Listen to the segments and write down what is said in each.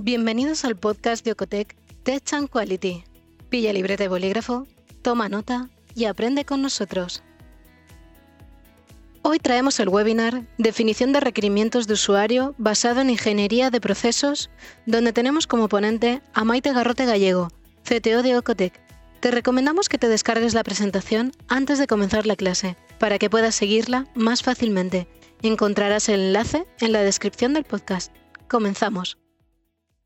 Bienvenidos al podcast de Ocotec Tech and Quality. Pilla libreta de bolígrafo, toma nota y aprende con nosotros. Hoy traemos el webinar Definición de requerimientos de usuario basado en ingeniería de procesos, donde tenemos como ponente a Maite Garrote Gallego, CTO de Ocotec. Te recomendamos que te descargues la presentación antes de comenzar la clase, para que puedas seguirla más fácilmente. Encontrarás el enlace en la descripción del podcast. Comenzamos.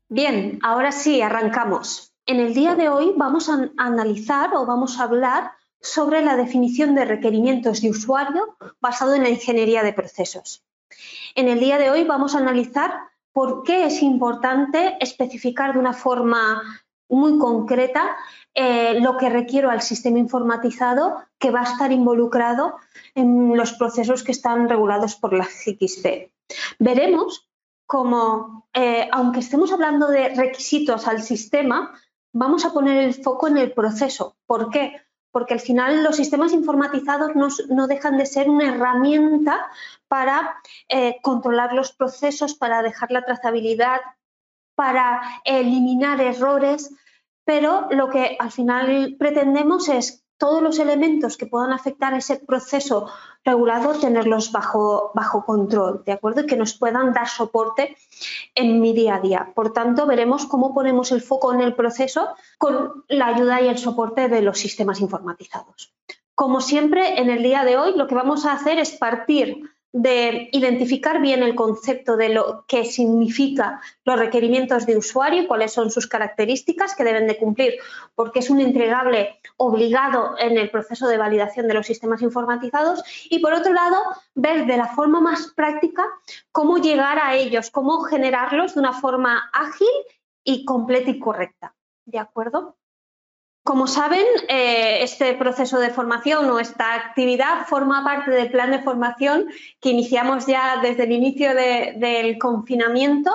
Bien, ahora sí, arrancamos. En el día de hoy vamos a analizar o vamos a hablar sobre la definición de requerimientos de usuario basado en la ingeniería de procesos. En el día de hoy vamos a analizar por qué es importante especificar de una forma muy concreta eh, lo que requiero al sistema informatizado que va a estar involucrado en los procesos que están regulados por la XP. Veremos cómo, eh, aunque estemos hablando de requisitos al sistema, vamos a poner el foco en el proceso. ¿Por qué? porque al final los sistemas informatizados no, dejan de ser una herramienta para eh, controlar los procesos, para dejar la trazabilidad, para eliminar errores, pero lo que al final pretendemos es todos los elementos que puedan afectar ese proceso regulado, tenerlos bajo, bajo control, ¿de acuerdo? Y que nos puedan dar soporte en mi día a día. Por tanto, veremos cómo ponemos el foco en el proceso con la ayuda y el soporte de los sistemas informatizados. Como siempre, en el día de hoy lo que vamos a hacer es partir de identificar bien el concepto de lo que significa los requerimientos de usuario y cuáles son sus características que deben de cumplir, porque es un entregable obligado en el proceso de validación de los sistemas informatizados y por otro lado, ver de la forma más práctica cómo llegar a ellos, cómo generarlos de una forma ágil y completa y correcta. ¿De acuerdo? Como saben, eh, este proceso de formación o esta actividad forma parte del plan de formación que iniciamos ya desde el inicio del confinamiento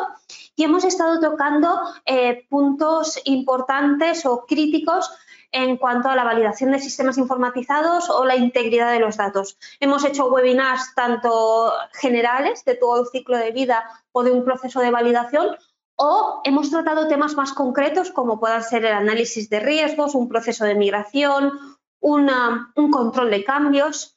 y hemos estado tocando eh, puntos importantes o críticos en cuanto a la validación de sistemas informatizados o la integridad de los datos. Hemos hecho webinars tanto generales de todo el ciclo de vida o de un proceso de validación o hemos tratado temas más concretos como puedan ser el análisis de riesgos, un proceso de migración, un control de cambios.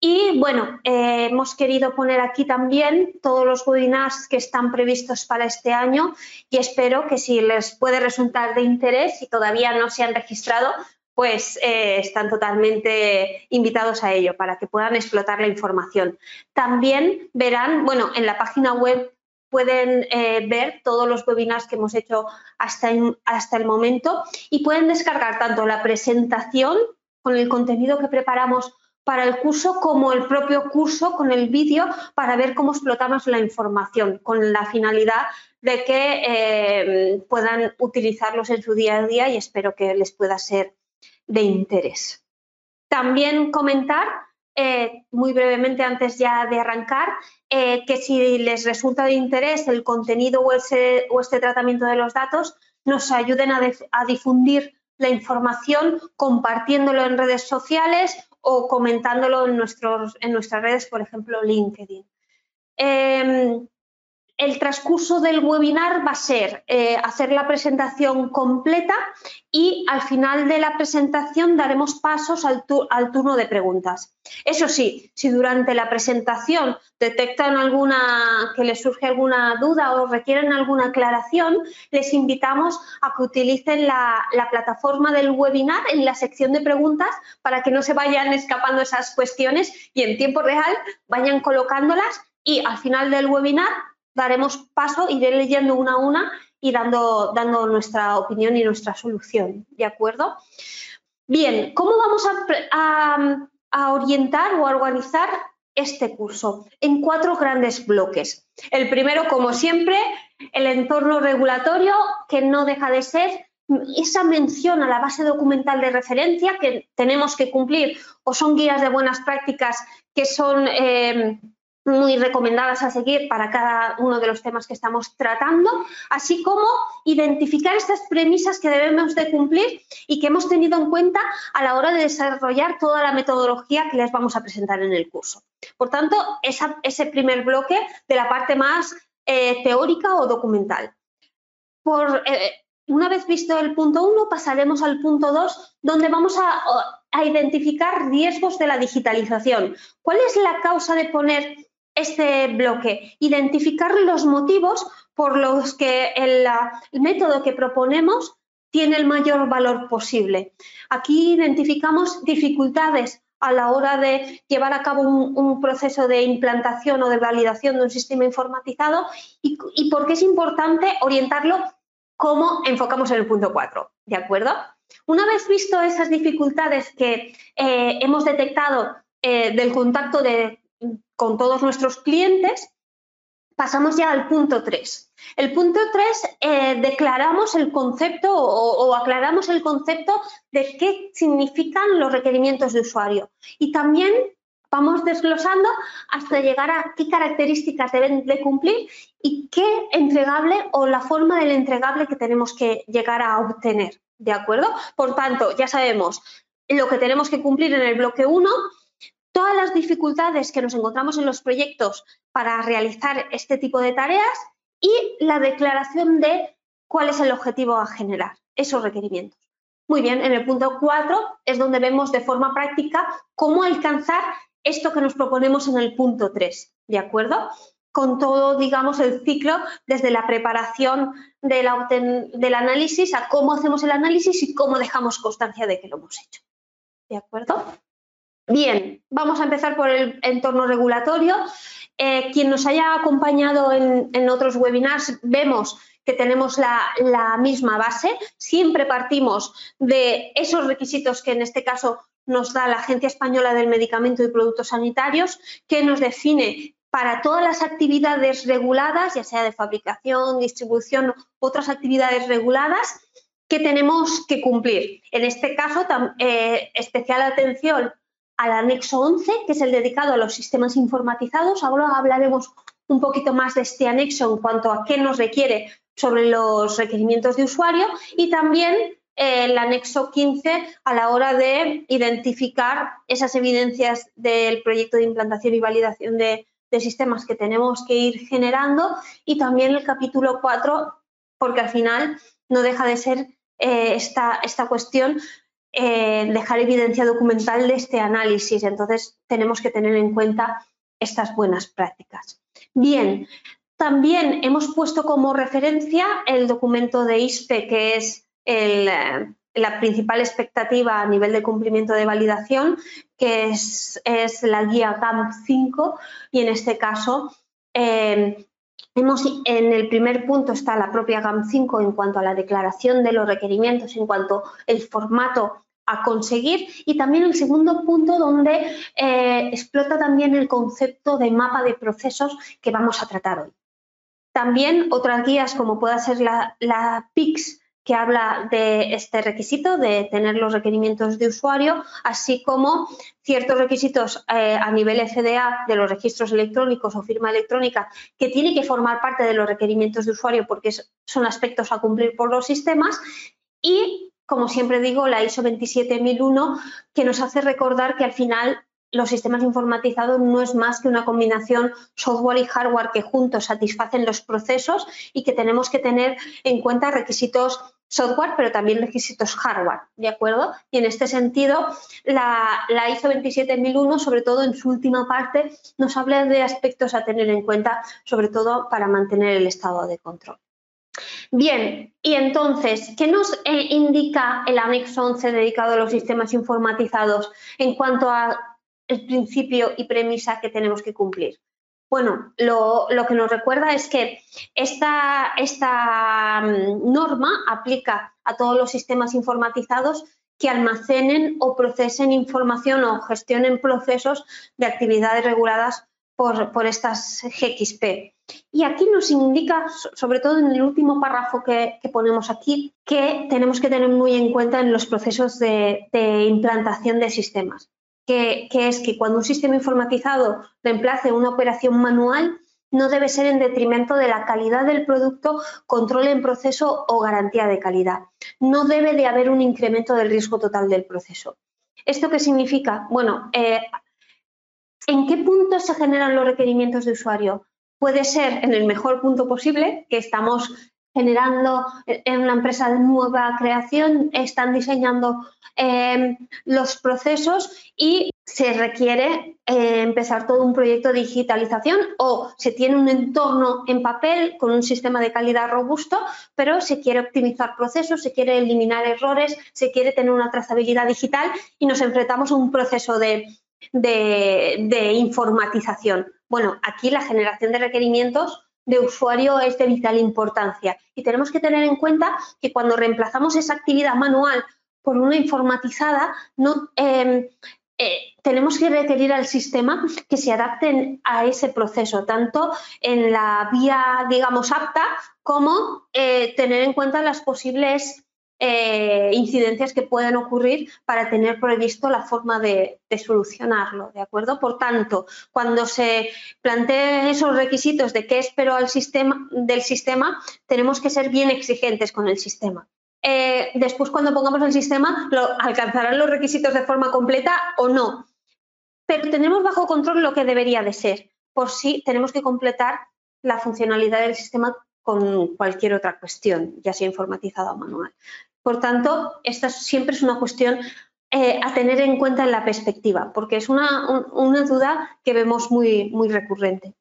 Y bueno, eh, hemos querido poner aquí también todos los webinars que están previstos para este año y espero que si les puede resultar de interés y todavía no se han registrado, pues eh, están totalmente invitados a ello para que puedan explotar la información. También verán, bueno, en la página web pueden eh, ver todos los webinars que hemos hecho hasta, hasta el momento y pueden descargar tanto la presentación con el contenido que preparamos para el curso como el propio curso con el vídeo para ver cómo explotamos la información con la finalidad de que eh, puedan utilizarlos en su día a día y espero que les pueda ser de interés. También comentar eh, muy brevemente antes ya de arrancar, eh, que si les resulta de interés el contenido o, este tratamiento de los datos, nos ayuden a, difundir la información compartiéndolo en redes sociales o comentándolo en, nuestros, en nuestras redes, por ejemplo, LinkedIn. Em, el transcurso del webinar va a ser eh, hacer la presentación completa y al final de la presentación daremos pasos al, turno de preguntas. Eso sí, si durante la presentación detectan alguna que les surge alguna duda o requieren alguna aclaración, les invitamos a que utilicen la, la plataforma del webinar en la sección de preguntas para que no se vayan escapando esas cuestiones y en tiempo real vayan colocándolas y al final del webinar daremos paso, iré leyendo una a una y dando, dando nuestra opinión y nuestra solución, ¿de acuerdo? Bien, ¿cómo vamos a, a orientar o a organizar este curso? En cuatro grandes bloques. El primero, como siempre, el entorno regulatorio, que no deja de ser esa mención a la base documental de referencia que tenemos que cumplir o son guías de buenas prácticas que son eh, muy recomendadas a seguir para cada uno de los temas que estamos tratando, así como identificar estas premisas que debemos de cumplir y que hemos tenido en cuenta a la hora de desarrollar toda la metodología que les vamos a presentar en el curso. Por tanto, ese primer bloque de la parte más eh, teórica o documental. por, eh, una vez visto el punto 1, pasaremos al punto 2, donde vamos a, identificar riesgos de la digitalización. ¿Cuál es la causa de poner este bloque? Identificar los motivos por los que el, método que proponemos tiene el mayor valor posible. Aquí identificamos dificultades a la hora de llevar a cabo un, proceso de implantación o de validación de un sistema informatizado y, y por qué es importante orientarlo cómo enfocamos en el punto 4, ¿de acuerdo? Una vez visto esas dificultades que eh, hemos detectado eh, del contacto con todos nuestros clientes, pasamos ya al punto 3. El punto 3 eh, declaramos el concepto o, o, aclaramos el concepto de qué significan los requerimientos de usuario y también vamos desglosando hasta llegar a qué características deben de cumplir y qué entregable o la forma del entregable que tenemos que llegar a obtener. ¿De acuerdo? Por tanto, ya sabemos lo que tenemos que cumplir en el bloque 1, todas las dificultades que nos encontramos en los proyectos para realizar este tipo de tareas y la declaración de cuál es el objetivo a generar, esos requerimientos. Muy bien, en el punto 4 es donde vemos de forma práctica cómo alcanzar esto que nos proponemos en el punto 3, ¿de acuerdo? Con todo, digamos, el ciclo desde la preparación del, del análisis a cómo hacemos el análisis y cómo dejamos constancia de que lo hemos hecho. ¿De acuerdo? Bien, vamos a empezar por el entorno regulatorio. Eh, quien nos haya acompañado en, otros webinars, vemos que tenemos la, misma base. Siempre partimos de esos requisitos que en este caso nos da la Agencia Española del Medicamento y Productos Sanitarios, que nos define para todas las actividades reguladas, ya sea de fabricación, distribución otras actividades reguladas, que tenemos que cumplir. En este caso, eh, especial atención al anexo 11, que es el dedicado a los sistemas informatizados. Ahora hablaremos un poquito más de este anexo en cuanto a qué nos requiere sobre los requerimientos de usuario y también el anexo 15 a la hora de identificar esas evidencias del proyecto de implantación y validación de, sistemas que tenemos que ir generando y también el capítulo 4 porque al final no deja de ser eh, esta, esta, cuestión eh, dejar evidencia documental de este análisis. Entonces tenemos que tener en cuenta estas buenas prácticas. Bien, también hemos puesto como referencia el documento de ISPE que es eh, la principal expectativa a nivel de cumplimiento de validación, que es, la guía CAMP 5 y en este caso eh, hemos, en el primer punto está la propia CAMP 5 en cuanto a la declaración de los requerimientos, en cuanto al formato a conseguir y también el segundo punto donde eh, explota también el concepto de mapa de procesos que vamos a tratar hoy. También otras guías como pueda ser la, la PICS que habla de este requisito, de tener los requerimientos de usuario, así como ciertos requisitos eh, a nivel FDA de los registros electrónicos o firma electrónica que tiene que formar parte de los requerimientos de usuario porque son aspectos a cumplir por los sistemas y, como siempre digo, la ISO 27001 que nos hace recordar que al final los sistemas informatizados no es más que una combinación software y hardware que juntos satisfacen los procesos y que tenemos que tener en cuenta requisitos software, pero también requisitos hardware, ¿de acuerdo? Y en este sentido, la, ISO 27001, sobre todo en su última parte, nos habla de aspectos a tener en cuenta, sobre todo para mantener el estado de control. Bien, y entonces, ¿qué nos eh, indica el anexo 11 dedicado a los sistemas informatizados en cuanto a el principio y premisa que tenemos que cumplir? Bueno, lo, que nos recuerda es que esta, mm, norma aplica a todos los sistemas informatizados que almacenen o procesen información o gestionen procesos de actividades reguladas por, estas GXP. Y aquí nos indica, sobre todo en el último párrafo que, ponemos aquí, que tenemos que tener muy en cuenta en los procesos de implantación de sistemas que, es que cuando un sistema informatizado reemplace una operación manual, no debe ser en detrimento de la calidad del producto, control en proceso o garantía de calidad. No debe de haber un incremento del riesgo total del proceso. ¿Esto qué significa? Bueno, eh, ¿en qué punto se generan los requerimientos de usuario? Puede ser en el mejor punto posible, que estamos generando en una empresa de nueva creación, están diseñando em, los procesos y se requiere eh, empezar todo un proyecto de digitalización o se tiene un entorno en papel con un sistema de calidad robusto, pero se quiere optimizar procesos, se quiere eliminar errores, se quiere tener una trazabilidad digital y nos enfrentamos a un proceso de, de informatización. Bueno, aquí la generación de requerimientos de usuario es de vital importancia. Y tenemos que tener en cuenta que cuando reemplazamos esa actividad manual por una informatizada, no, em, eh, tenemos que requerir al sistema que se adapten a ese proceso, tanto en la vía, digamos, apta como eh, tener en cuenta las posibles eh, incidencias que puedan ocurrir para tener previsto la forma de, solucionarlo, ¿de acuerdo? Por tanto, cuando se planteen esos requisitos de qué espero al sistema, del sistema, tenemos que ser bien exigentes con el sistema. Eh, después, cuando pongamos el sistema, alcanzarán los requisitos de forma completa o no. Pero tenemos bajo control lo que debería de ser, por si tenemos que completar la funcionalidad del sistema con cualquier otra cuestión, ya sea informatizada o manual. Por tanto, esta siempre es una cuestión eh, a tener en cuenta en la perspectiva, porque es una, duda que vemos muy, recurrente.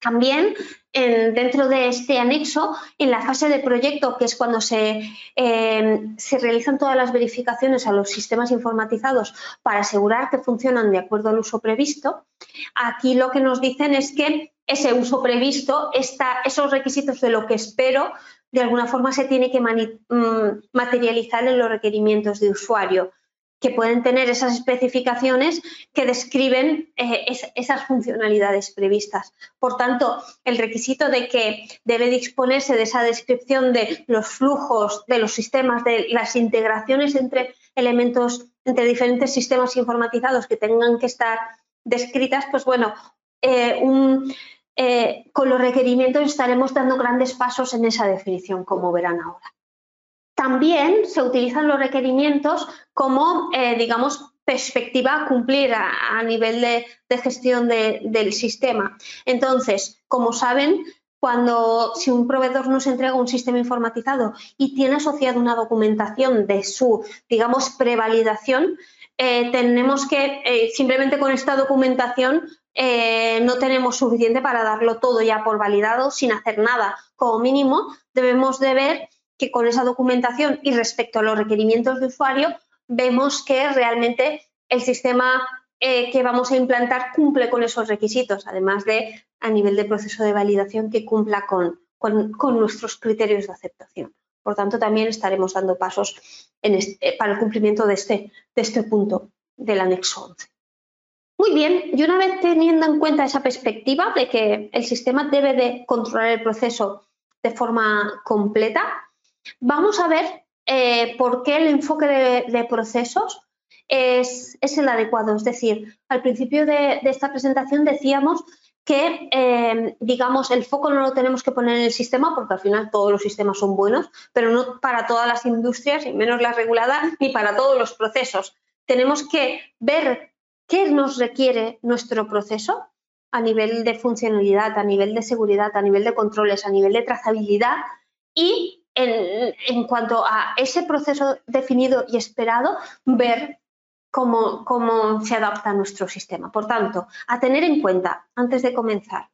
También dentro de este anexo, en la fase de proyecto, que es cuando se, eh, se, realizan todas las verificaciones a los sistemas informatizados para asegurar que funcionan de acuerdo al uso previsto, aquí lo que nos dicen es que ese uso previsto, está, esos requisitos de lo que espero, de alguna forma se tiene que mm, materializar en los requerimientos de usuario, que pueden tener esas especificaciones que describen eh, esas funcionalidades previstas. Por tanto, el requisito de que debe disponerse de esa descripción de los flujos, de los sistemas, de las integraciones entre elementos, entre diferentes sistemas informatizados que tengan que estar descritas, pues bueno, eh, un, eh, con los requerimientos estaremos dando grandes pasos en esa definición, como verán ahora. También se utilizan los requerimientos como, eh, digamos, perspectiva a cumplir a, nivel de, gestión del sistema. Entonces, como saben, cuando si un proveedor nos entrega un sistema informatizado y tiene asociado una documentación de su, digamos, prevalidación, eh, tenemos que simplemente con esta documentación eh, no tenemos suficiente para darlo todo ya por validado sin hacer nada. Como mínimo, debemos de ver que con esa documentación y respecto a los requerimientos de usuario, vemos que realmente el sistema eh, que vamos a implantar cumple con esos requisitos, además de a nivel de proceso de validación que cumpla con, nuestros criterios de aceptación. Por tanto, también estaremos dando pasos para el cumplimiento de este, de este punto del anexo 11. Muy bien, y una vez teniendo en cuenta esa perspectiva de que el sistema debe de controlar el proceso de forma completa, vamos a ver eh, por qué el enfoque de, procesos es, el adecuado. Es decir, al principio de, esta presentación decíamos que, eh, digamos, el foco no lo tenemos que poner en el sistema porque al final todos los sistemas son buenos, pero no para todas las industrias, y menos las reguladas, ni para todos los procesos. Tenemos que ver qué nos requiere nuestro proceso a nivel de funcionalidad, a nivel de seguridad, a nivel de controles, a nivel de trazabilidad y en, cuanto a ese proceso definido y esperado, ver cómo, cómo se adapta nuestro sistema. Por tanto, a tener en cuenta antes de comenzar.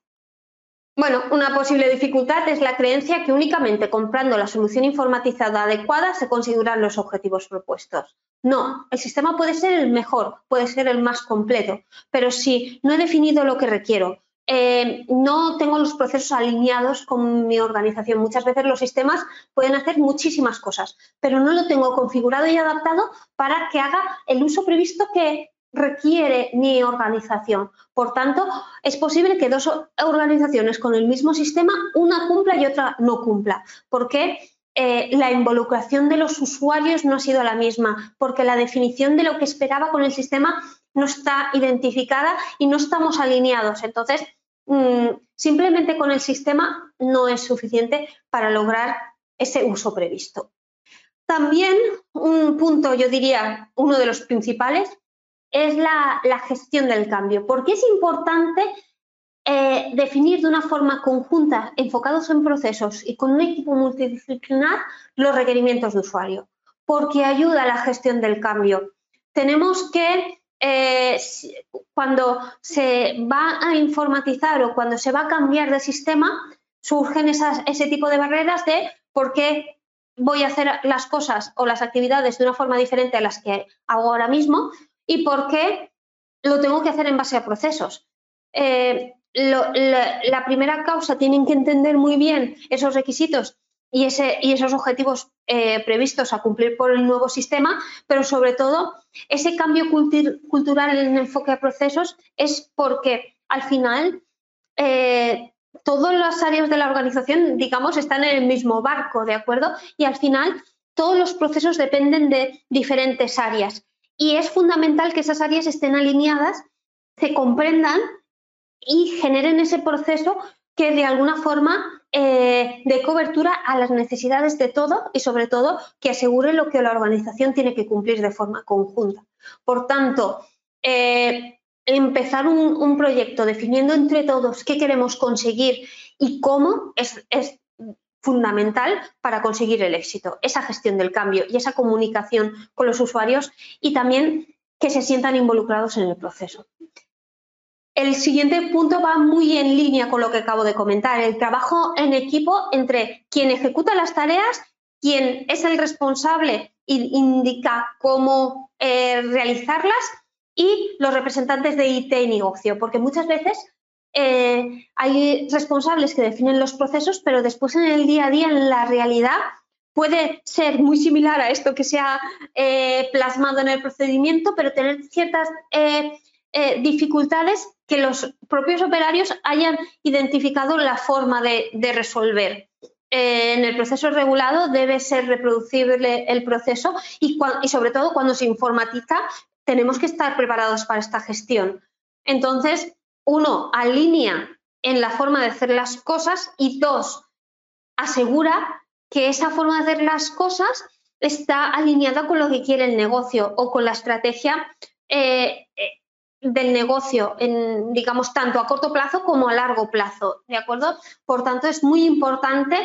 Bueno, una posible dificultad es la creencia que únicamente comprando la solución informatizada adecuada se conseguirán los objetivos propuestos. No, el sistema puede ser el mejor, puede ser el más completo, pero si no he definido lo que requiero, eh, no tengo los procesos alineados con mi organización. Muchas veces los sistemas pueden hacer muchísimas cosas, pero no lo tengo configurado y adaptado para que haga el uso previsto que requiere mi organización. Por tanto, es posible que dos organizaciones con el mismo sistema, una cumpla y otra no cumpla. ¿Por qué? Eh, la involucración de los usuarios no ha sido la misma, porque la definición de lo que esperaba con el sistema no está identificada y no estamos alineados. Entonces, mm, simplemente con el sistema no es suficiente para lograr ese uso previsto. También un punto, yo diría, uno de los principales, es la, gestión del cambio. ¿Por qué es importante eh, definir de una forma conjunta, enfocados en procesos y con un equipo multidisciplinar, los requerimientos de usuario, porque ayuda a la gestión del cambio. Tenemos que eh, cuando se va a informatizar o cuando se va a cambiar de sistema, surgen ese tipo de barreras de por qué voy a hacer las cosas o las actividades de una forma diferente a las que hago ahora mismo y por qué lo tengo que hacer en base a procesos. Eh, la, primera causa tienen que entender muy bien esos requisitos y, esos objetivos eh, previstos a cumplir por el nuevo sistema, pero sobre todo ese cambio cultural en el enfoque a procesos es porque al final eh, todas las áreas de la organización, digamos, están en el mismo barco, ¿de acuerdo? Y al final todos los procesos dependen de diferentes áreas. Y es fundamental que esas áreas estén alineadas, se comprendan y generen ese proceso que de alguna forma eh, dé cobertura a las necesidades de todo y sobre todo que asegure lo que la organización tiene que cumplir de forma conjunta. Por tanto, eh, empezar un, proyecto definiendo entre todos qué queremos conseguir y cómo es, es fundamental para conseguir el éxito, esa gestión del cambio y esa comunicación con los usuarios y también que se sientan involucrados en el proceso. El siguiente punto va muy en línea con lo que acabo de comentar, el trabajo en equipo entre quien ejecuta las tareas, quien es el responsable e indica cómo eh, realizarlas y los representantes de IT y negocio, porque muchas veces eh, hay responsables que definen los procesos, pero después en el día a día, en la realidad, puede ser muy similar a esto que se ha eh, plasmado en el procedimiento, pero tener ciertas dificultades que los propios operarios hayan identificado la forma de, resolver. Eh, en el proceso regulado debe ser reproducible el proceso y, sobre todo cuando se informatiza tenemos que estar preparados para esta gestión. Entonces, uno, alinea en la forma de hacer las cosas y dos, asegura que esa forma de hacer las cosas está alineada con lo que quiere el negocio o con la estrategia eh, eh, del negocio, en, digamos, tanto a corto plazo como a largo plazo, ¿de acuerdo? Por tanto, es muy importante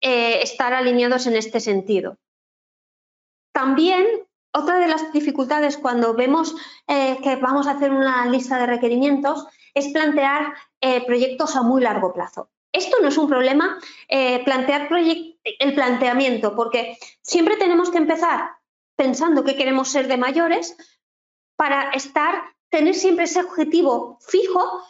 eh, estar alineados en este sentido. También, otra de las dificultades cuando vemos que vamos a hacer una lista de requerimientos es plantear eh, proyectos a muy largo plazo. Esto no es un problema, plantear el planteamiento, porque siempre tenemos que empezar pensando que queremos ser de mayores para estar tener siempre ese objetivo fijo,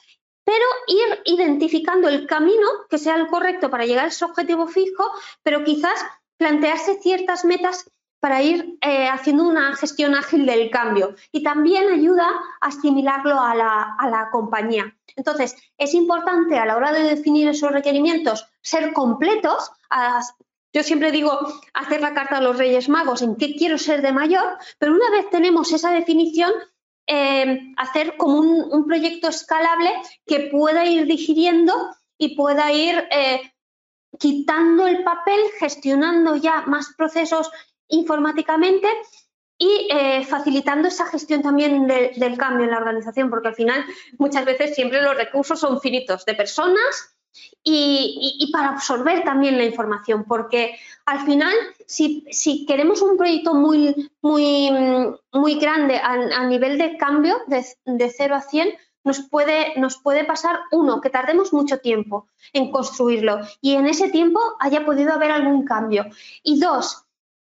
pero ir identificando el camino que sea el correcto para llegar a ese objetivo fijo, pero quizás plantearse ciertas metas para ir eh, haciendo una gestión ágil del cambio y también ayuda a asimilarlo a la, a la compañía. Entonces, es importante a la hora de definir esos requerimientos ser completos. yo siempre digo hacer la carta a los Reyes Magos en qué quiero ser de mayor, pero una vez tenemos esa definición, eh, hacer como un, proyecto escalable que pueda ir digiriendo y pueda ir eh, quitando el papel, gestionando ya más procesos informáticamente y eh, facilitando esa gestión también del cambio en la organización, porque al final muchas veces siempre los recursos son finitos de personas y, para absorber también la información, porque al final, si, queremos un proyecto muy, muy, muy grande a, nivel de cambio, de, de 0 a 100, nos puede, nos puede pasar, uno, que tardemos mucho tiempo en construirlo y en ese tiempo haya podido haber algún cambio. Y dos,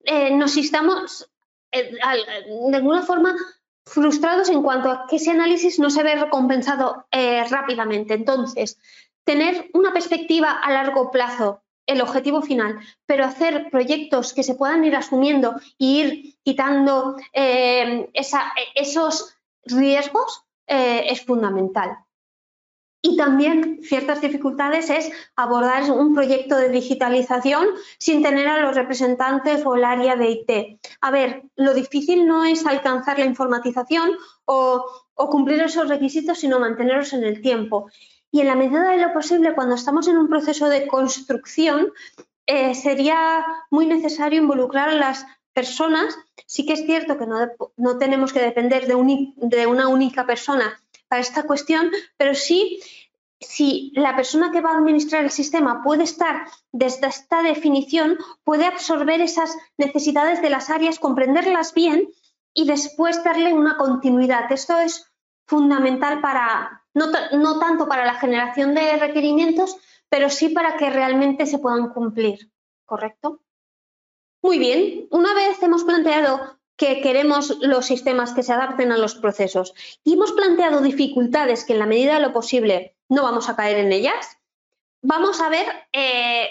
eh, nos estamos eh, de alguna forma frustrados en cuanto a que ese análisis no se ve recompensado eh, rápidamente. Entonces, tener una perspectiva a largo plazo, el objetivo final, pero hacer proyectos que se puedan ir asumiendo e ir quitando eh, esos riesgos es fundamental. Y también ciertas dificultades es abordar un proyecto de digitalización sin tener a los representantes o el área de IT. A ver, lo difícil no es alcanzar la informatización o, cumplir esos requisitos, sino mantenerlos en el tiempo y en la medida de lo posible, cuando estamos en un proceso de construcción, eh, sería muy necesario involucrar a las personas. Sí que es cierto que no, tenemos que depender de, una única persona para esta cuestión, pero sí si la persona que va a administrar el sistema puede estar desde esta definición, puede absorber esas necesidades de las áreas, comprenderlas bien y después darle una continuidad. Esto es fundamental para, no, no tanto para la generación de requerimientos, pero sí para que realmente se puedan cumplir. ¿Correcto? Muy bien, una vez hemos planteado que queremos los sistemas que se adapten a los procesos y hemos planteado dificultades que en la medida de lo posible no vamos a caer en ellas, vamos a ver eh,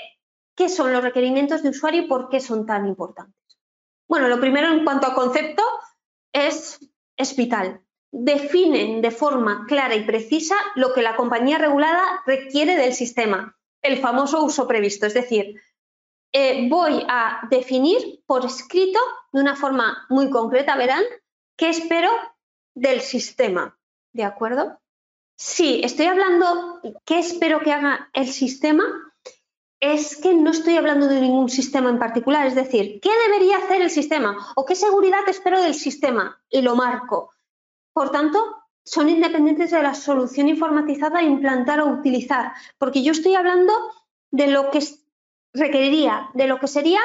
qué son los requerimientos de usuario y por qué son tan importantes. Bueno, lo primero en cuanto a concepto es, es vital. Definen de forma clara y precisa lo que la compañía regulada requiere del sistema, el famoso uso previsto, es decir, eh, voy a definir por escrito de una forma muy concreta, verán, qué espero del sistema. ¿De acuerdo? Si estoy hablando qué espero que haga el sistema, es que no estoy hablando de ningún sistema en particular, es decir, ¿qué debería hacer el sistema? ¿O qué seguridad espero del sistema? Y lo marco. Por tanto, son independientes de la solución informatizada a implantar o utilizar, porque yo estoy hablando de lo que requeriría de lo que sería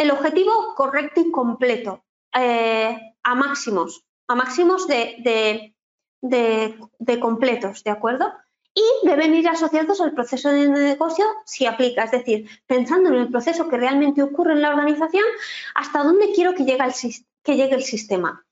el objetivo correcto y completo eh, a máximos, a máximos de, completos, ¿de acuerdo? Y deben ir asociados al proceso de negocio si aplica, es decir, pensando en el proceso que realmente ocurre en la organización, hasta dónde quiero que llegue el, sistema.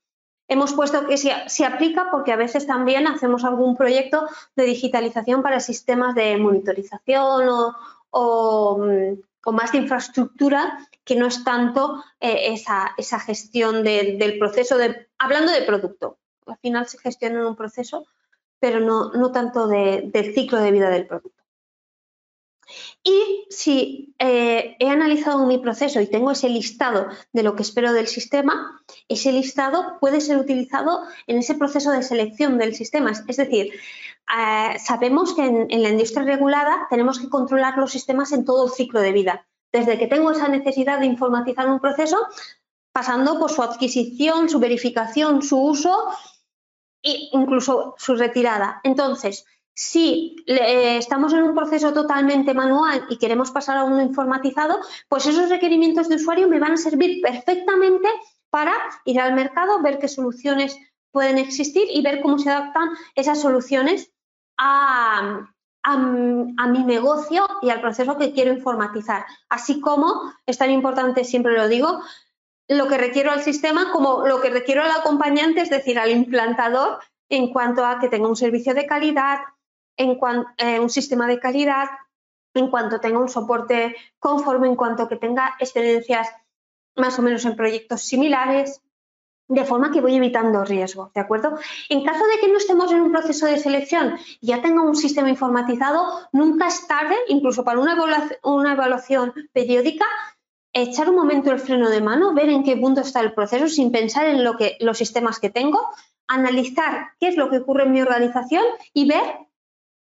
Hemos puesto que se, aplica porque a veces también hacemos algún proyecto de digitalización para sistemas de monitorización o, Mm, o, más de infraestructura que no es tanto eh, esa, gestión del proceso, de, hablando de producto. Al final se gestiona en un proceso, pero no, tanto del ciclo de vida del producto. Y si eh, he analizado mi proceso y tengo ese listado de lo que espero del sistema, ese listado puede ser utilizado en ese proceso de selección del sistema. Es decir, eh, sabemos que en, la industria regulada tenemos que controlar los sistemas en todo el ciclo de vida. Desde que tengo esa necesidad de informatizar un proceso, pasando por su adquisición, su verificación, su uso e incluso su retirada. Entonces, si eh, estamos en un proceso totalmente manual y queremos pasar a uno informatizado, pues esos requerimientos de usuario me van a servir perfectamente para ir al mercado, ver qué soluciones pueden existir y ver cómo se adaptan esas soluciones a, mi negocio y al proceso que quiero informatizar. Así como es tan importante, siempre lo digo, lo que requiero al sistema como lo que requiero al acompañante, es decir, al implantador, en cuanto a que tenga un servicio de calidad, en eh, un sistema de calidad, en cuanto tenga un soporte conforme, en cuanto que tenga experiencias más o menos en proyectos similares, de forma que voy evitando riesgos, ¿de acuerdo? En caso de que no estemos en un proceso de selección y ya tenga un sistema informatizado, nunca es tarde, incluso para una evaluación, una evaluación periódica, echar un momento el freno de mano, ver en qué punto está el proceso sin pensar en lo que, los sistemas que tengo, analizar qué es lo que ocurre en mi organización y ver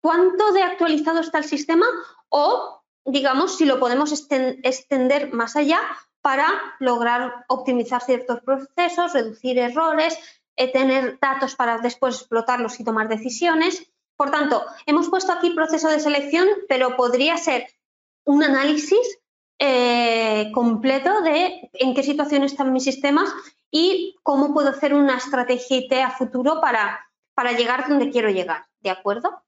cuánto de actualizado está el sistema o, digamos, si lo podemos extender más allá para lograr optimizar ciertos procesos, reducir errores, eh, tener datos para después explotarlos y tomar decisiones. Por tanto, hemos puesto aquí proceso de selección, pero podría ser un análisis eh, completo de en qué situación están mis sistemas y cómo puedo hacer una estrategia IT a futuro para, para llegar donde quiero llegar. ¿De acuerdo?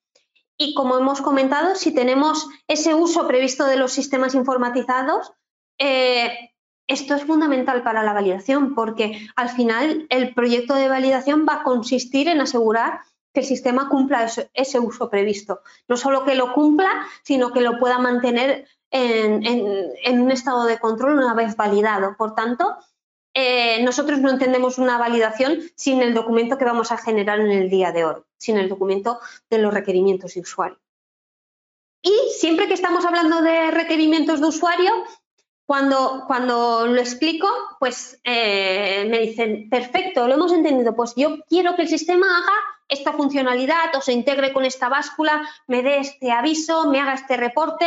Y como hemos comentado, si tenemos ese uso previsto de los sistemas informatizados, eh, esto es fundamental para la validación porque al final el proyecto de validación va a consistir en asegurar que el sistema cumpla ese, uso previsto. No solo que lo cumpla, sino que lo pueda mantener en un estado de control una vez validado. Por tanto, eh, nosotros no entendemos una validación sin el documento que vamos a generar en el día de hoy, sin el documento de los requerimientos de usuario. Y siempre que estamos hablando de requerimientos de usuario, cuando, cuando lo explico, pues eh, me dicen, perfecto, lo hemos entendido, pues yo quiero que el sistema haga esta funcionalidad o se integre con esta báscula, me dé este aviso, me haga este reporte.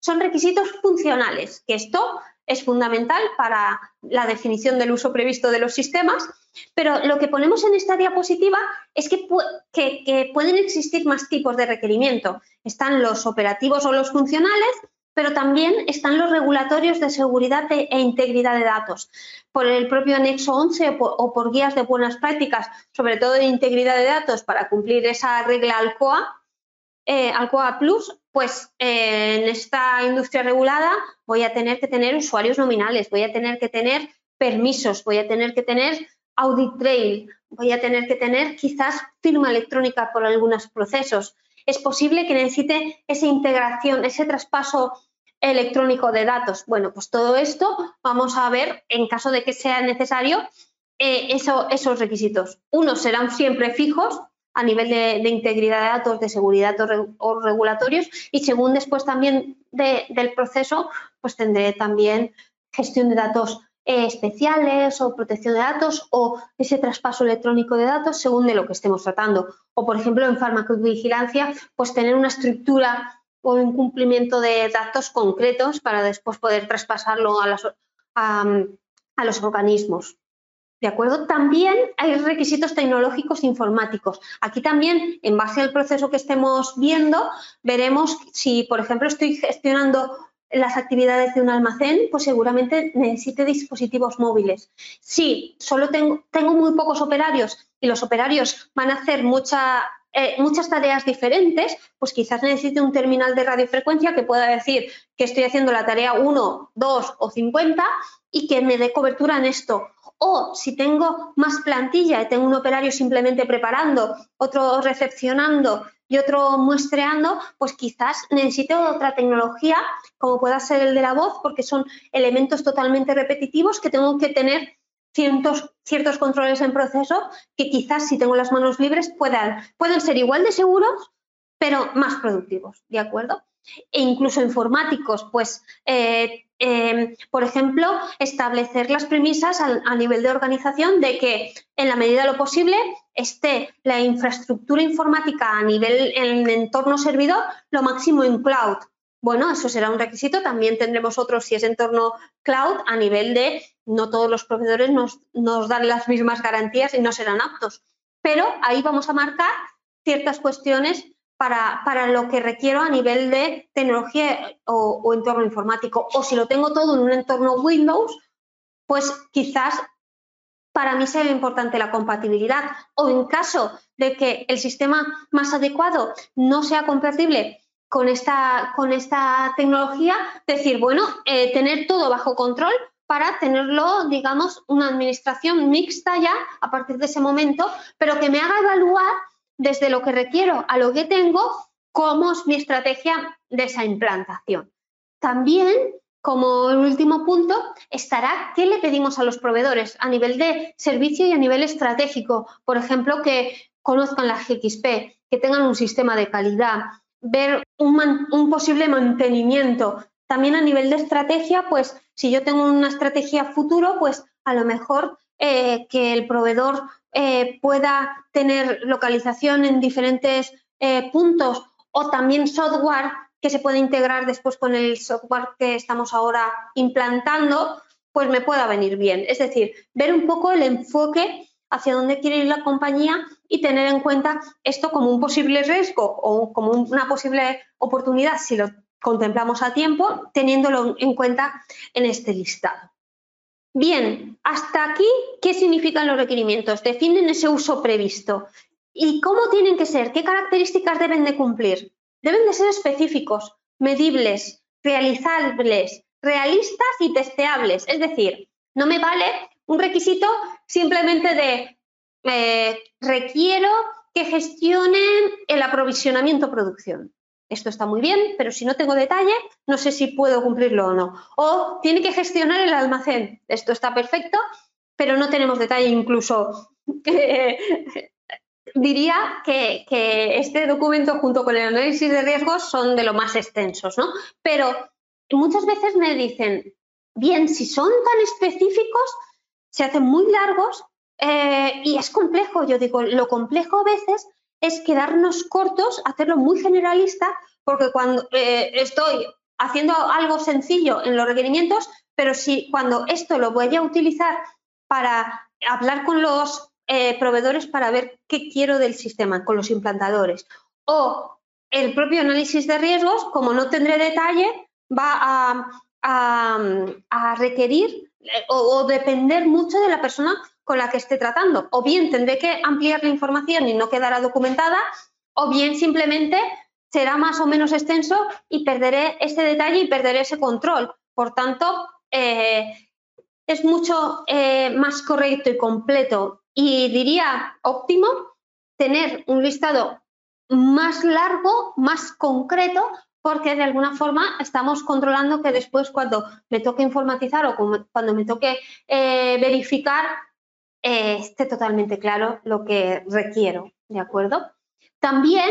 son requisitos funcionales, que esto es fundamental para la definición del uso previsto de los sistemas, pero lo que ponemos en esta diapositiva es que, pueden existir más tipos de requerimiento. Están los operativos o los funcionales, pero también están los regulatorios de seguridad e integridad de datos. Por el propio anexo 11 o por, guías de buenas prácticas, sobre todo de integridad de datos, para cumplir esa regla ALCOA, eh, Alcoa Plus, pues eh, en esta industria regulada voy a tener que tener usuarios nominales, voy a tener que tener permisos, voy a tener que tener audit trail, voy a tener que tener quizás firma electrónica por algunos procesos. Es posible que necesite esa integración, ese traspaso electrónico de datos. Bueno, pues todo esto vamos a ver en caso de que sea necesario eh, esos requisitos. Unos serán siempre fijos, a nivel de, integridad de datos, de seguridad o, regulatorios y según después también del proceso, pues tendré también gestión de datos eh, especiales o protección de datos o ese traspaso electrónico de datos según de lo que estemos tratando. O, por ejemplo, en farmacovigilancia, pues tener una estructura o un cumplimiento de datos concretos para después poder traspasarlo a, a los organismos. ¿De acuerdo? También hay requisitos tecnológicos informáticos. Aquí también, en base al proceso que estemos viendo, veremos si, por ejemplo, estoy gestionando las actividades de un almacén, pues seguramente necesite dispositivos móviles. Si solo tengo, tengo muy pocos operarios y los operarios van a hacer mucha, eh, muchas tareas diferentes, pues quizás necesite un terminal de radiofrecuencia que pueda decir que estoy haciendo la tarea 1, 2 o 50 y que me dé cobertura en esto. O si tengo más plantilla y tengo un operario simplemente preparando, otro recepcionando y otro muestreando, pues quizás necesite otra tecnología, como pueda ser el de la voz, porque son elementos totalmente repetitivos que tengo que tener ciertos, ciertos controles en proceso que quizás si tengo las manos libres puedan, pueden ser igual de seguros, pero más productivos, ¿de acuerdo? E incluso informáticos, pues eh, Em, por ejemplo, establecer las premisas a, nivel de organización de que en la medida de lo posible esté la infraestructura informática a nivel en entorno servidor lo máximo en cloud. Bueno, eso será un requisito. También tendremos otros si es entorno cloud a nivel de no todos los proveedores nos, nos dan las mismas garantías y no serán aptos. Pero ahí vamos a marcar ciertas cuestiones para, lo que requiero a nivel de tecnología o, entorno informático. O si lo tengo todo en un entorno Windows, pues quizás para mí sea importante la compatibilidad. O en caso de que el sistema más adecuado no sea compatible con esta, con esta tecnología, decir, bueno, eh, tener todo bajo control para tenerlo, digamos, una administración mixta ya a partir de ese momento, pero que me haga evaluar desde lo que requiero a lo que tengo, cómo es mi estrategia de esa implantación. También, como último punto, estará qué le pedimos a los proveedores a nivel de servicio y a nivel estratégico. Por ejemplo, que conozcan la GXP, que tengan un sistema de calidad, ver un, posible mantenimiento. También a nivel de estrategia, pues si yo tengo una estrategia futuro, pues a lo mejor eh, que el proveedor eh, pueda tener localización en diferentes eh, puntos o también software que se puede integrar después con el software que estamos ahora implantando, pues me pueda venir bien. Es decir, ver un poco el enfoque hacia dónde quiere ir la compañía y tener en cuenta esto como un posible riesgo o como una posible oportunidad si lo contemplamos a tiempo, teniéndolo en cuenta en este listado. Bien, hasta aquí, ¿qué significan los requerimientos? Definen ese uso previsto. ¿Y cómo tienen que ser? ¿Qué características deben de cumplir? Deben de ser específicos, medibles, realizables, realistas y testeables. Es decir, no me vale un requisito simplemente de eh, requiero que gestionen el aprovisionamiento producción esto está muy bien, pero si no tengo detalle, no sé si puedo cumplirlo o no. O tiene que gestionar el almacén. Esto está perfecto, pero no tenemos detalle. Incluso diría que, este documento junto con el análisis de riesgos son de lo más extensos, ¿no? Pero muchas veces me dicen, bien, si son tan específicos, se hacen muy largos eh, y es complejo. Yo digo, lo complejo a veces es quedarnos cortos, hacerlo muy generalista, porque cuando eh, estoy haciendo algo sencillo en los requerimientos, pero si cuando esto lo voy a utilizar para hablar con los eh, proveedores para ver qué quiero del sistema, con los implantadores, o el propio análisis de riesgos, como no tendré detalle, va a, requerir o, depender mucho de la persona con la que esté tratando. O bien tendré que ampliar la información y no quedará documentada, o bien simplemente será más o menos extenso y perderé ese detalle y perderé ese control. Por tanto, eh, es mucho eh, más correcto y completo y diría óptimo tener un listado más largo, más concreto, porque de alguna forma estamos controlando que después cuando me toque informatizar o cuando me toque eh, verificar esté totalmente claro lo que requiero, ¿de acuerdo? También,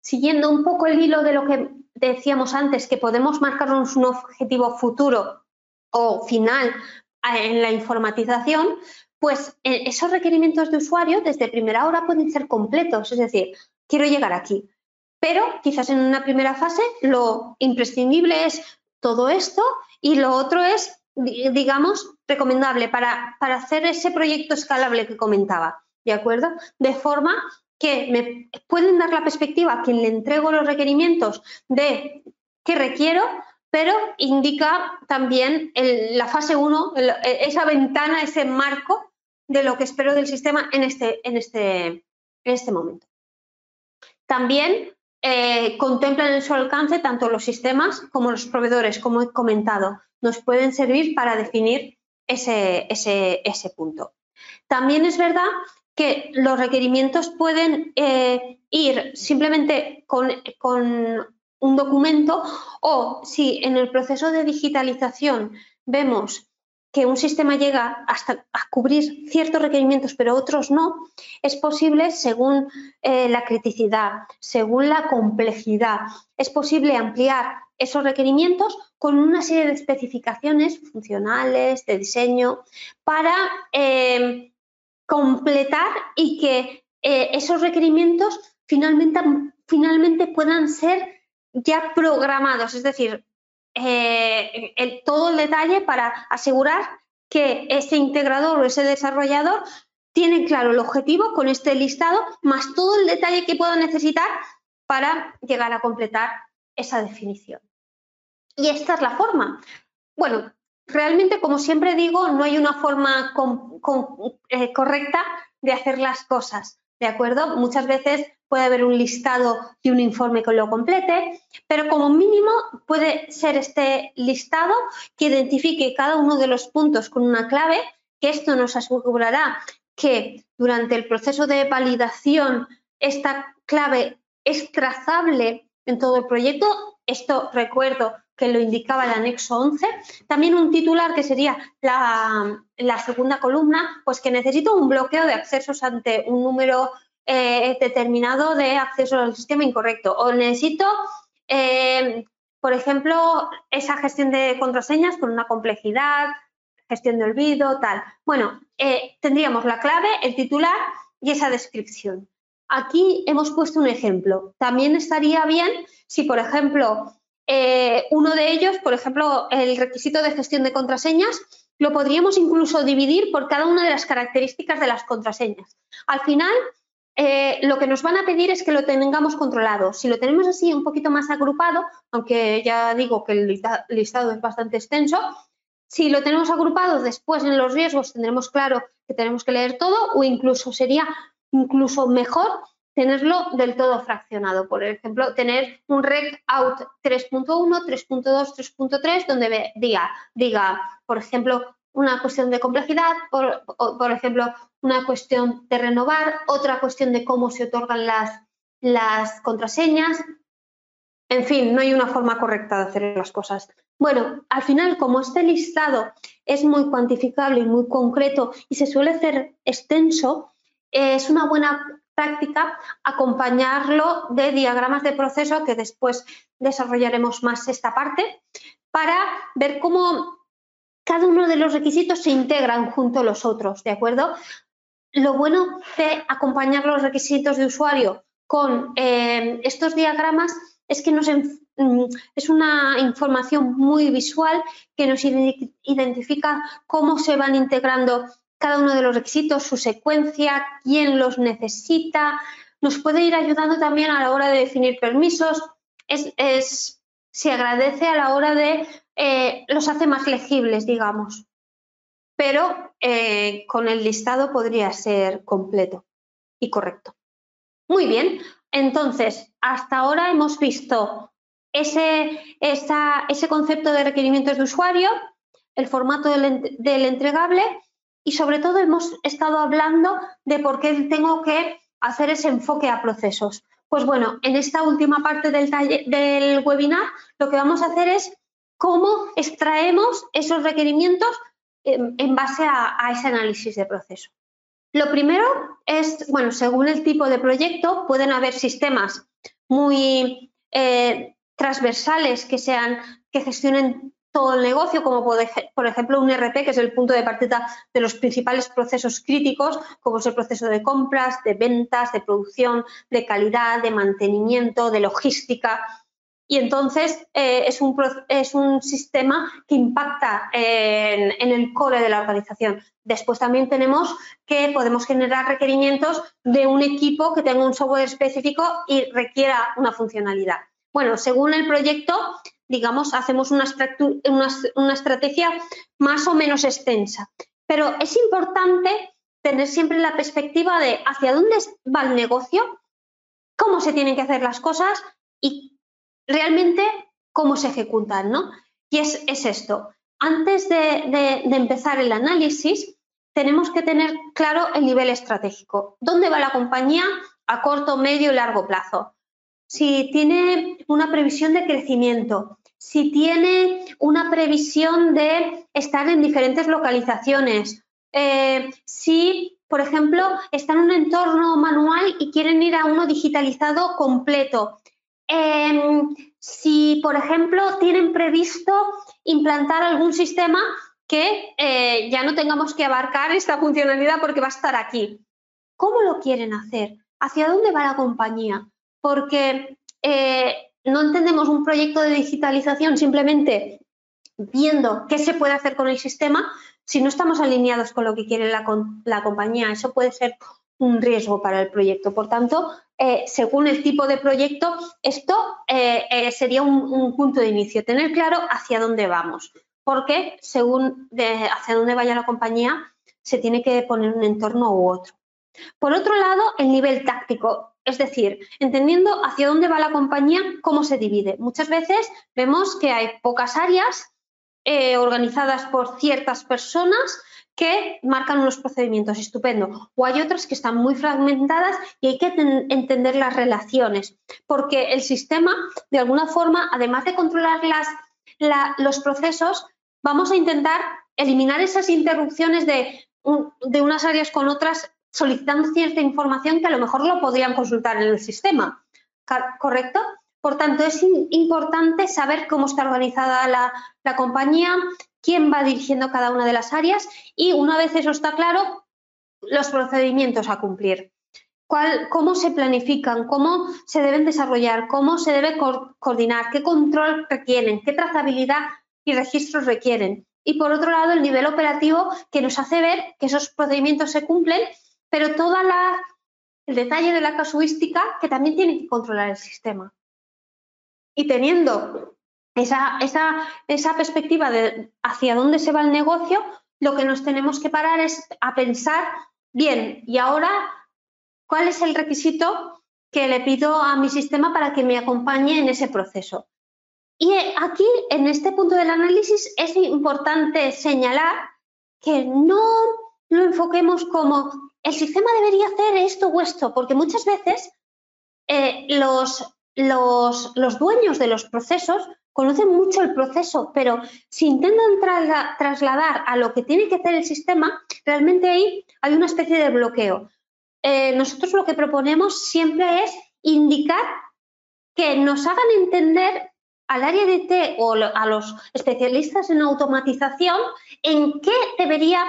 siguiendo un poco el hilo de lo que decíamos antes, que podemos marcarnos un objetivo futuro o final en la informatización, pues eh, esos requerimientos de usuario desde primera hora pueden ser completos, es decir, quiero llegar aquí. Pero quizás en una primera fase lo imprescindible es todo esto y lo otro es, digamos, recomendable para, para hacer ese proyecto escalable que comentaba. ¿de acuerdo? De forma que me pueden dar la perspectiva a quien le entrego los requerimientos de qué requiero, pero indica también la fase 1, esa ventana, ese marco de lo que espero del sistema en este, en este, en este momento. También eh, contemplan en su alcance tanto los sistemas como los proveedores, como he comentado. Nos pueden servir para definir ese, ese, ese punto. También es verdad que los requerimientos pueden eh, ir simplemente con, un documento o si en el proceso de digitalización vemos que un sistema llega hasta a cubrir ciertos requerimientos pero otros no, es posible según eh, la criticidad, según la complejidad, es posible ampliar esos requerimientos con una serie de especificaciones funcionales, de diseño, para eh, completar y que eh, esos requerimientos finalmente, finalmente puedan ser ya programados, es decir, eh, todo el detalle para asegurar que ese integrador o ese desarrollador tiene claro el objetivo con este listado, más todo el detalle que pueda necesitar para llegar a completar esa definición. Y esta es la forma. Bueno, realmente, como siempre digo, no hay una forma eh, correcta de hacer las cosas, ¿de acuerdo? Muchas veces puede haber un listado y un informe que lo complete, pero como mínimo puede ser este listado que identifique cada uno de los puntos con una clave, que esto nos asegurará que durante el proceso de validación esta clave es trazable en todo el proyecto. Esto recuerdo que lo indicaba el anexo 11. También un titular que sería la, segunda columna, pues que necesito un bloqueo de accesos ante un número eh, determinado de acceso al sistema incorrecto. O necesito, eh, por ejemplo, esa gestión de contraseñas con una complejidad, gestión de olvido, tal. Bueno, eh, tendríamos la clave, el titular y esa descripción. Aquí hemos puesto un ejemplo. También estaría bien si, por ejemplo, eh, uno de ellos, por ejemplo, el requisito de gestión de contraseñas, lo podríamos incluso dividir por cada una de las características de las contraseñas. Al final, eh, lo que nos van a pedir es que lo tengamos controlado. Si lo tenemos así un poquito más agrupado, aunque ya digo que el listado es bastante extenso, si lo tenemos agrupado, después en los riesgos tendremos claro que tenemos que leer todo o incluso sería incluso mejor tenerlo del todo fraccionado. Por ejemplo, tener un rec out 3.1, 3.2, 3.3, donde diga, diga, por ejemplo, una cuestión de complejidad, por, ejemplo, una cuestión de renovar, otra cuestión de cómo se otorgan las, las contraseñas. En fin, no hay una forma correcta de hacer las cosas. Bueno, al final, como este listado es muy cuantificable y muy concreto y se suele hacer extenso, es una buena práctica acompañarlo de diagramas de proceso que después desarrollaremos más esta parte para ver cómo cada uno de los requisitos se integran junto a los otros, ¿de acuerdo? Lo bueno de acompañar los requisitos de usuario con eh, estos diagramas es que nos, mm, es una información muy visual que nos identifica cómo se van integrando cada uno de los requisitos, su secuencia, quién los necesita. Nos puede ir ayudando también a la hora de definir permisos. Es, se agradece a la hora de eh, los hace más legibles, digamos. Pero eh, con el listado podría ser completo y correcto. Muy bien, entonces, hasta ahora hemos visto ese, ese concepto de requerimientos de usuario, el formato del, del entregable y sobre todo hemos estado hablando de por qué tengo que hacer ese enfoque a procesos. Pues bueno, en esta última parte del, webinar lo que vamos a hacer es cómo extraemos esos requerimientos en, base a, ese análisis de proceso. Lo primero es, bueno, según el tipo de proyecto, pueden haber sistemas muy eh, transversales que sean, que gestionen todo el negocio, como por ejemplo un RP, que es el punto de partida de los principales procesos críticos, como es el proceso de compras, de ventas, de producción, de calidad, de mantenimiento, de logística. Y entonces eh, es, un, es, un, sistema que impacta en, en, el core de la organización. Después también tenemos que podemos generar requerimientos de un equipo que tenga un software específico y requiera una funcionalidad. Bueno, según el proyecto, digamos, hacemos una, una, estrategia más o menos extensa. Pero es importante tener siempre la perspectiva de hacia dónde va el negocio, cómo se tienen que hacer las cosas y realmente cómo se ejecutan, ¿no? Y es, esto. Antes de, empezar el análisis, tenemos que tener claro el nivel estratégico. ¿Dónde va la compañía a corto, medio y largo plazo? Si tiene una previsión de crecimiento, si tiene una previsión de estar en diferentes localizaciones, eh, si, por ejemplo, está en un entorno manual y quieren ir a uno digitalizado completo, Em, si, por ejemplo, tienen previsto implantar algún sistema que eh, ya no tengamos que abarcar esta funcionalidad porque va a estar aquí. ¿Cómo lo quieren hacer? ¿Hacia dónde va la compañía? Porque eh, no entendemos un proyecto de digitalización simplemente viendo qué se puede hacer con el sistema si no estamos alineados con lo que quiere la, la compañía. Eso puede ser un riesgo para el proyecto. Por tanto, eh, según el tipo de proyecto, esto eh, sería un, punto de inicio, tener claro hacia dónde vamos, porque según hacia dónde vaya la compañía, se tiene que poner un entorno u otro. Por otro lado, el nivel táctico, es decir, entendiendo hacia dónde va la compañía, cómo se divide. Muchas veces vemos que hay pocas áreas organizadas por ciertas personas que marcan unos procedimientos estupendo. O hay otras que están muy fragmentadas y hay que entender las relaciones, porque el sistema, de alguna forma, además de controlar las, los procesos, vamos a intentar eliminar esas interrupciones de unas áreas con otras solicitando cierta información que a lo mejor lo podrían consultar en el sistema. ¿Correcto? Por tanto, es importante saber cómo está organizada la, la compañía, quién va dirigiendo cada una de las áreas y una vez eso está claro, los procedimientos a cumplir. ¿Cómo se planifican? ¿Cómo se deben desarrollar? ¿Cómo se debe coordinar? ¿Qué control requieren? ¿Qué trazabilidad y registros requieren? Y por otro lado, el nivel operativo que nos hace ver que esos procedimientos se cumplen, pero todo el detalle de la casuística que también tiene que controlar el sistema. Y teniendo esa, esa, perspectiva de hacia dónde se va el negocio, lo que nos tenemos que parar es a pensar, bien, y ahora, ¿cuál es el requisito que le pido a mi sistema para que me acompañe en ese proceso? Y aquí, en este punto del análisis, es importante señalar que no lo enfoquemos como el sistema debería hacer esto o esto, porque muchas veces eh, los, los, los dueños de los procesos conocen mucho el proceso, pero si intentan trasladar a lo que tiene que hacer el sistema, realmente ahí hay una especie de bloqueo. Eh, nosotros lo que proponemos siempre es indicar que nos hagan entender al área de T o a los especialistas en automatización en qué debería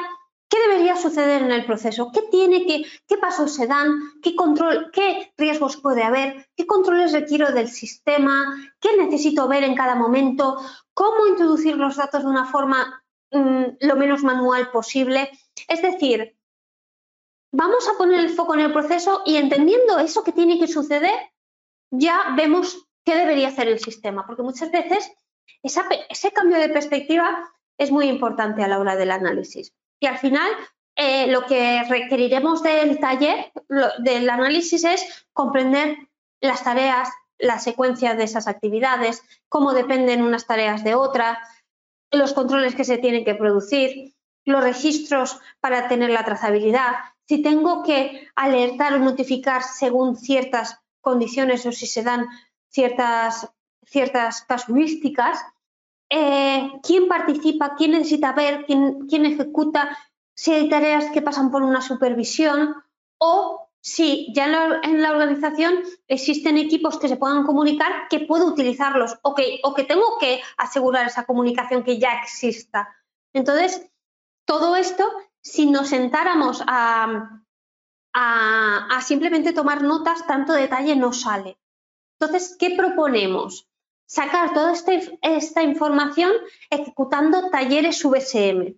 ¿Qué debería suceder en el proceso? ¿Qué tiene que, qué pasos se dan? ¿Qué control, qué riesgos puede haber? ¿Qué controles requiero del sistema? ¿Qué necesito ver en cada momento? ¿Cómo introducir los datos de una forma mm, lo menos manual posible? Es decir, vamos a poner el foco en el proceso y entendiendo eso que tiene que suceder, ya vemos qué debería hacer el sistema, porque muchas veces ese cambio de perspectiva es muy importante a la hora del análisis. Y al final, eh, lo que requeriremos del taller, del análisis, es comprender las tareas, la secuencia de esas actividades, cómo dependen unas tareas de otras, los controles que se tienen que producir, los registros para tener la trazabilidad, si tengo que alertar o notificar según ciertas condiciones o si se dan ciertas, ciertas casuísticas, eh, quién participa, quién necesita ver, quién, ejecuta, si hay tareas que pasan por una supervisión o si ya en la, organización existen equipos que se puedan comunicar, que puedo utilizarlos o que, tengo que asegurar esa comunicación que ya exista. Entonces, todo esto, si nos sentáramos a, simplemente tomar notas, tanto detalle no sale. Entonces, ¿qué proponemos? Sacar toda este, esta información ejecutando talleres VSM.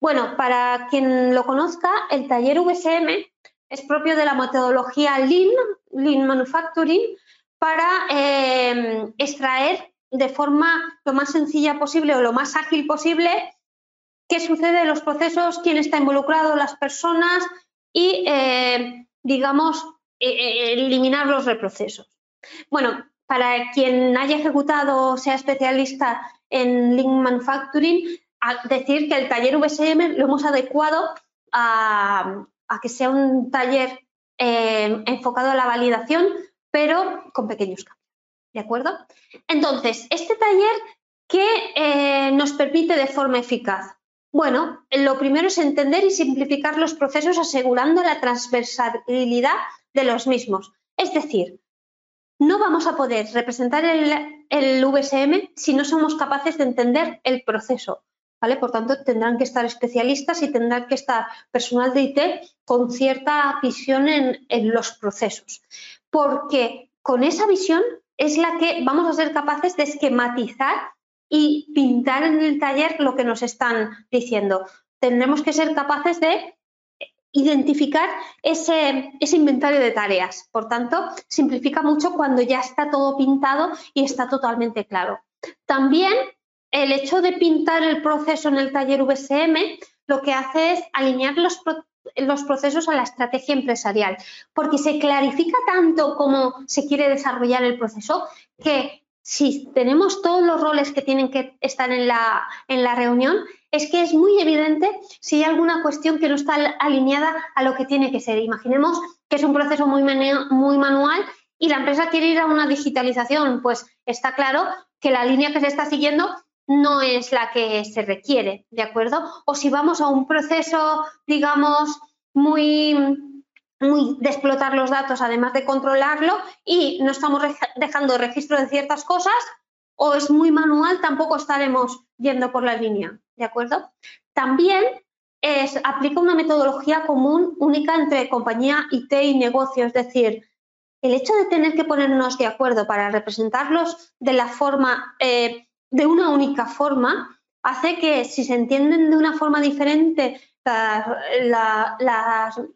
Bueno, para quien lo conozca, el taller VSM es propio de la metodología Lean, Lean Manufacturing, para eh, extraer de forma lo más sencilla posible o lo más ágil posible qué sucede en los procesos, quién está involucrado, las personas y, eh, digamos, eh, eliminar los reprocesos. Bueno, para quien haya ejecutado o sea especialista en Lean Manufacturing, decir que el taller VSM lo hemos adecuado a, que sea un taller eh, enfocado a la validación, pero con pequeños cambios. ¿De acuerdo? Entonces, este taller, ¿qué eh, nos permite de forma eficaz? Bueno, lo primero es entender y simplificar los procesos asegurando la transversalidad de los mismos. Es decir, no vamos a poder representar el, VSM si no somos capaces de entender el proceso. Por tanto, tendrán que estar especialistas y tendrán que estar personal de IT con cierta visión en, los procesos, porque con esa visión es la que vamos a ser capaces de esquematizar y pintar en el taller lo que nos están diciendo. Tendremos que ser capaces de identificar ese, inventario de tareas. Por tanto, simplifica mucho cuando ya está todo pintado y está totalmente claro. También el hecho de pintar el proceso en el taller VSM lo que hace es alinear los procesos a la estrategia empresarial, porque se clarifica tanto cómo se quiere desarrollar el proceso que si tenemos todos los roles que tienen que estar en la, en la reunión, es que es muy evidente si hay alguna cuestión que no está alineada a lo que tiene que ser. Imaginemos que es un proceso muy, muy manual y la empresa quiere ir a una digitalización, pues está claro que la línea que se está siguiendo no es la que se requiere, ¿de acuerdo? O si vamos a un proceso, digamos, muy, muy de explotar los datos, además de controlarlo, y no estamos dejando registro de ciertas cosas, o es muy manual, tampoco estaremos yendo por la línea, ¿de acuerdo? También es, aplica una metodología común única entre compañía IT y negocio, es decir, el hecho de tener que ponernos de acuerdo para representarlos de la forma eh, de una única forma hace que si se entienden de una forma diferente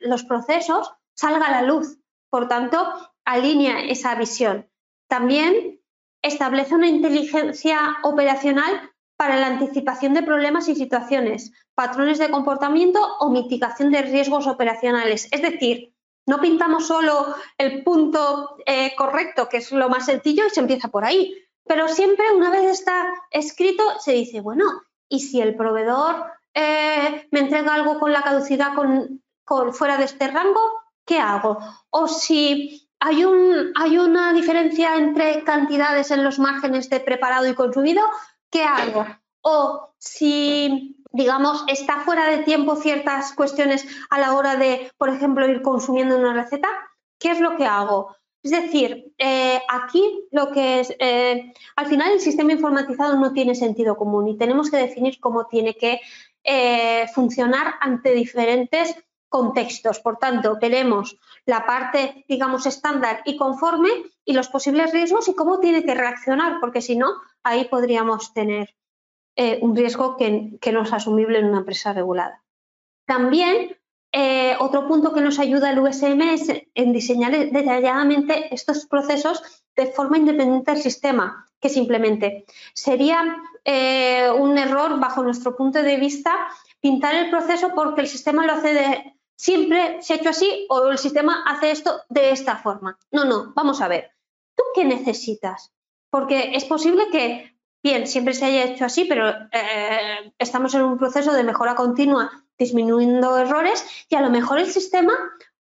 los procesos, salga a la luz. Por tanto, alinea esa visión. También establece una inteligencia operacional para la anticipación de problemas y situaciones, patrones de comportamiento o mitigación de riesgos operacionales. Es decir, no pintamos solo el punto eh, correcto, que es lo más sencillo, y se empieza por ahí, pero siempre una vez está escrito se dice, bueno, ¿y si el proveedor eh, me entrega algo con la caducidad fuera de este rango? ¿Qué hago? O si hay una diferencia entre cantidades en los márgenes de preparado y consumido, ¿qué hago? O si, digamos, está fuera de tiempo ciertas cuestiones a la hora de, por ejemplo, ir consumiendo una receta, ¿qué es lo que hago? Es decir, eh, aquí lo que es, eh, al final el sistema informatizado no tiene sentido común y tenemos que definir cómo tiene que eh, funcionar ante diferentes contextos. Por tanto, queremos la parte, digamos, estándar y conforme y los posibles riesgos y cómo tiene que reaccionar, porque si no, ahí podríamos tener un riesgo que, no es asumible en una empresa regulada. También eh, otro punto que nos ayuda el USM es en diseñar detalladamente estos procesos de forma independiente del sistema que simplemente sería eh, un error bajo nuestro punto de vista pintar el proceso porque el sistema lo hace de siempre se ha hecho así o el sistema hace esto de esta forma. No, no, vamos a ver. ¿Tú qué necesitas? Porque es posible que, bien, siempre se haya hecho así, pero eh, estamos en un proceso de mejora continua disminuyendo errores y a lo mejor el sistema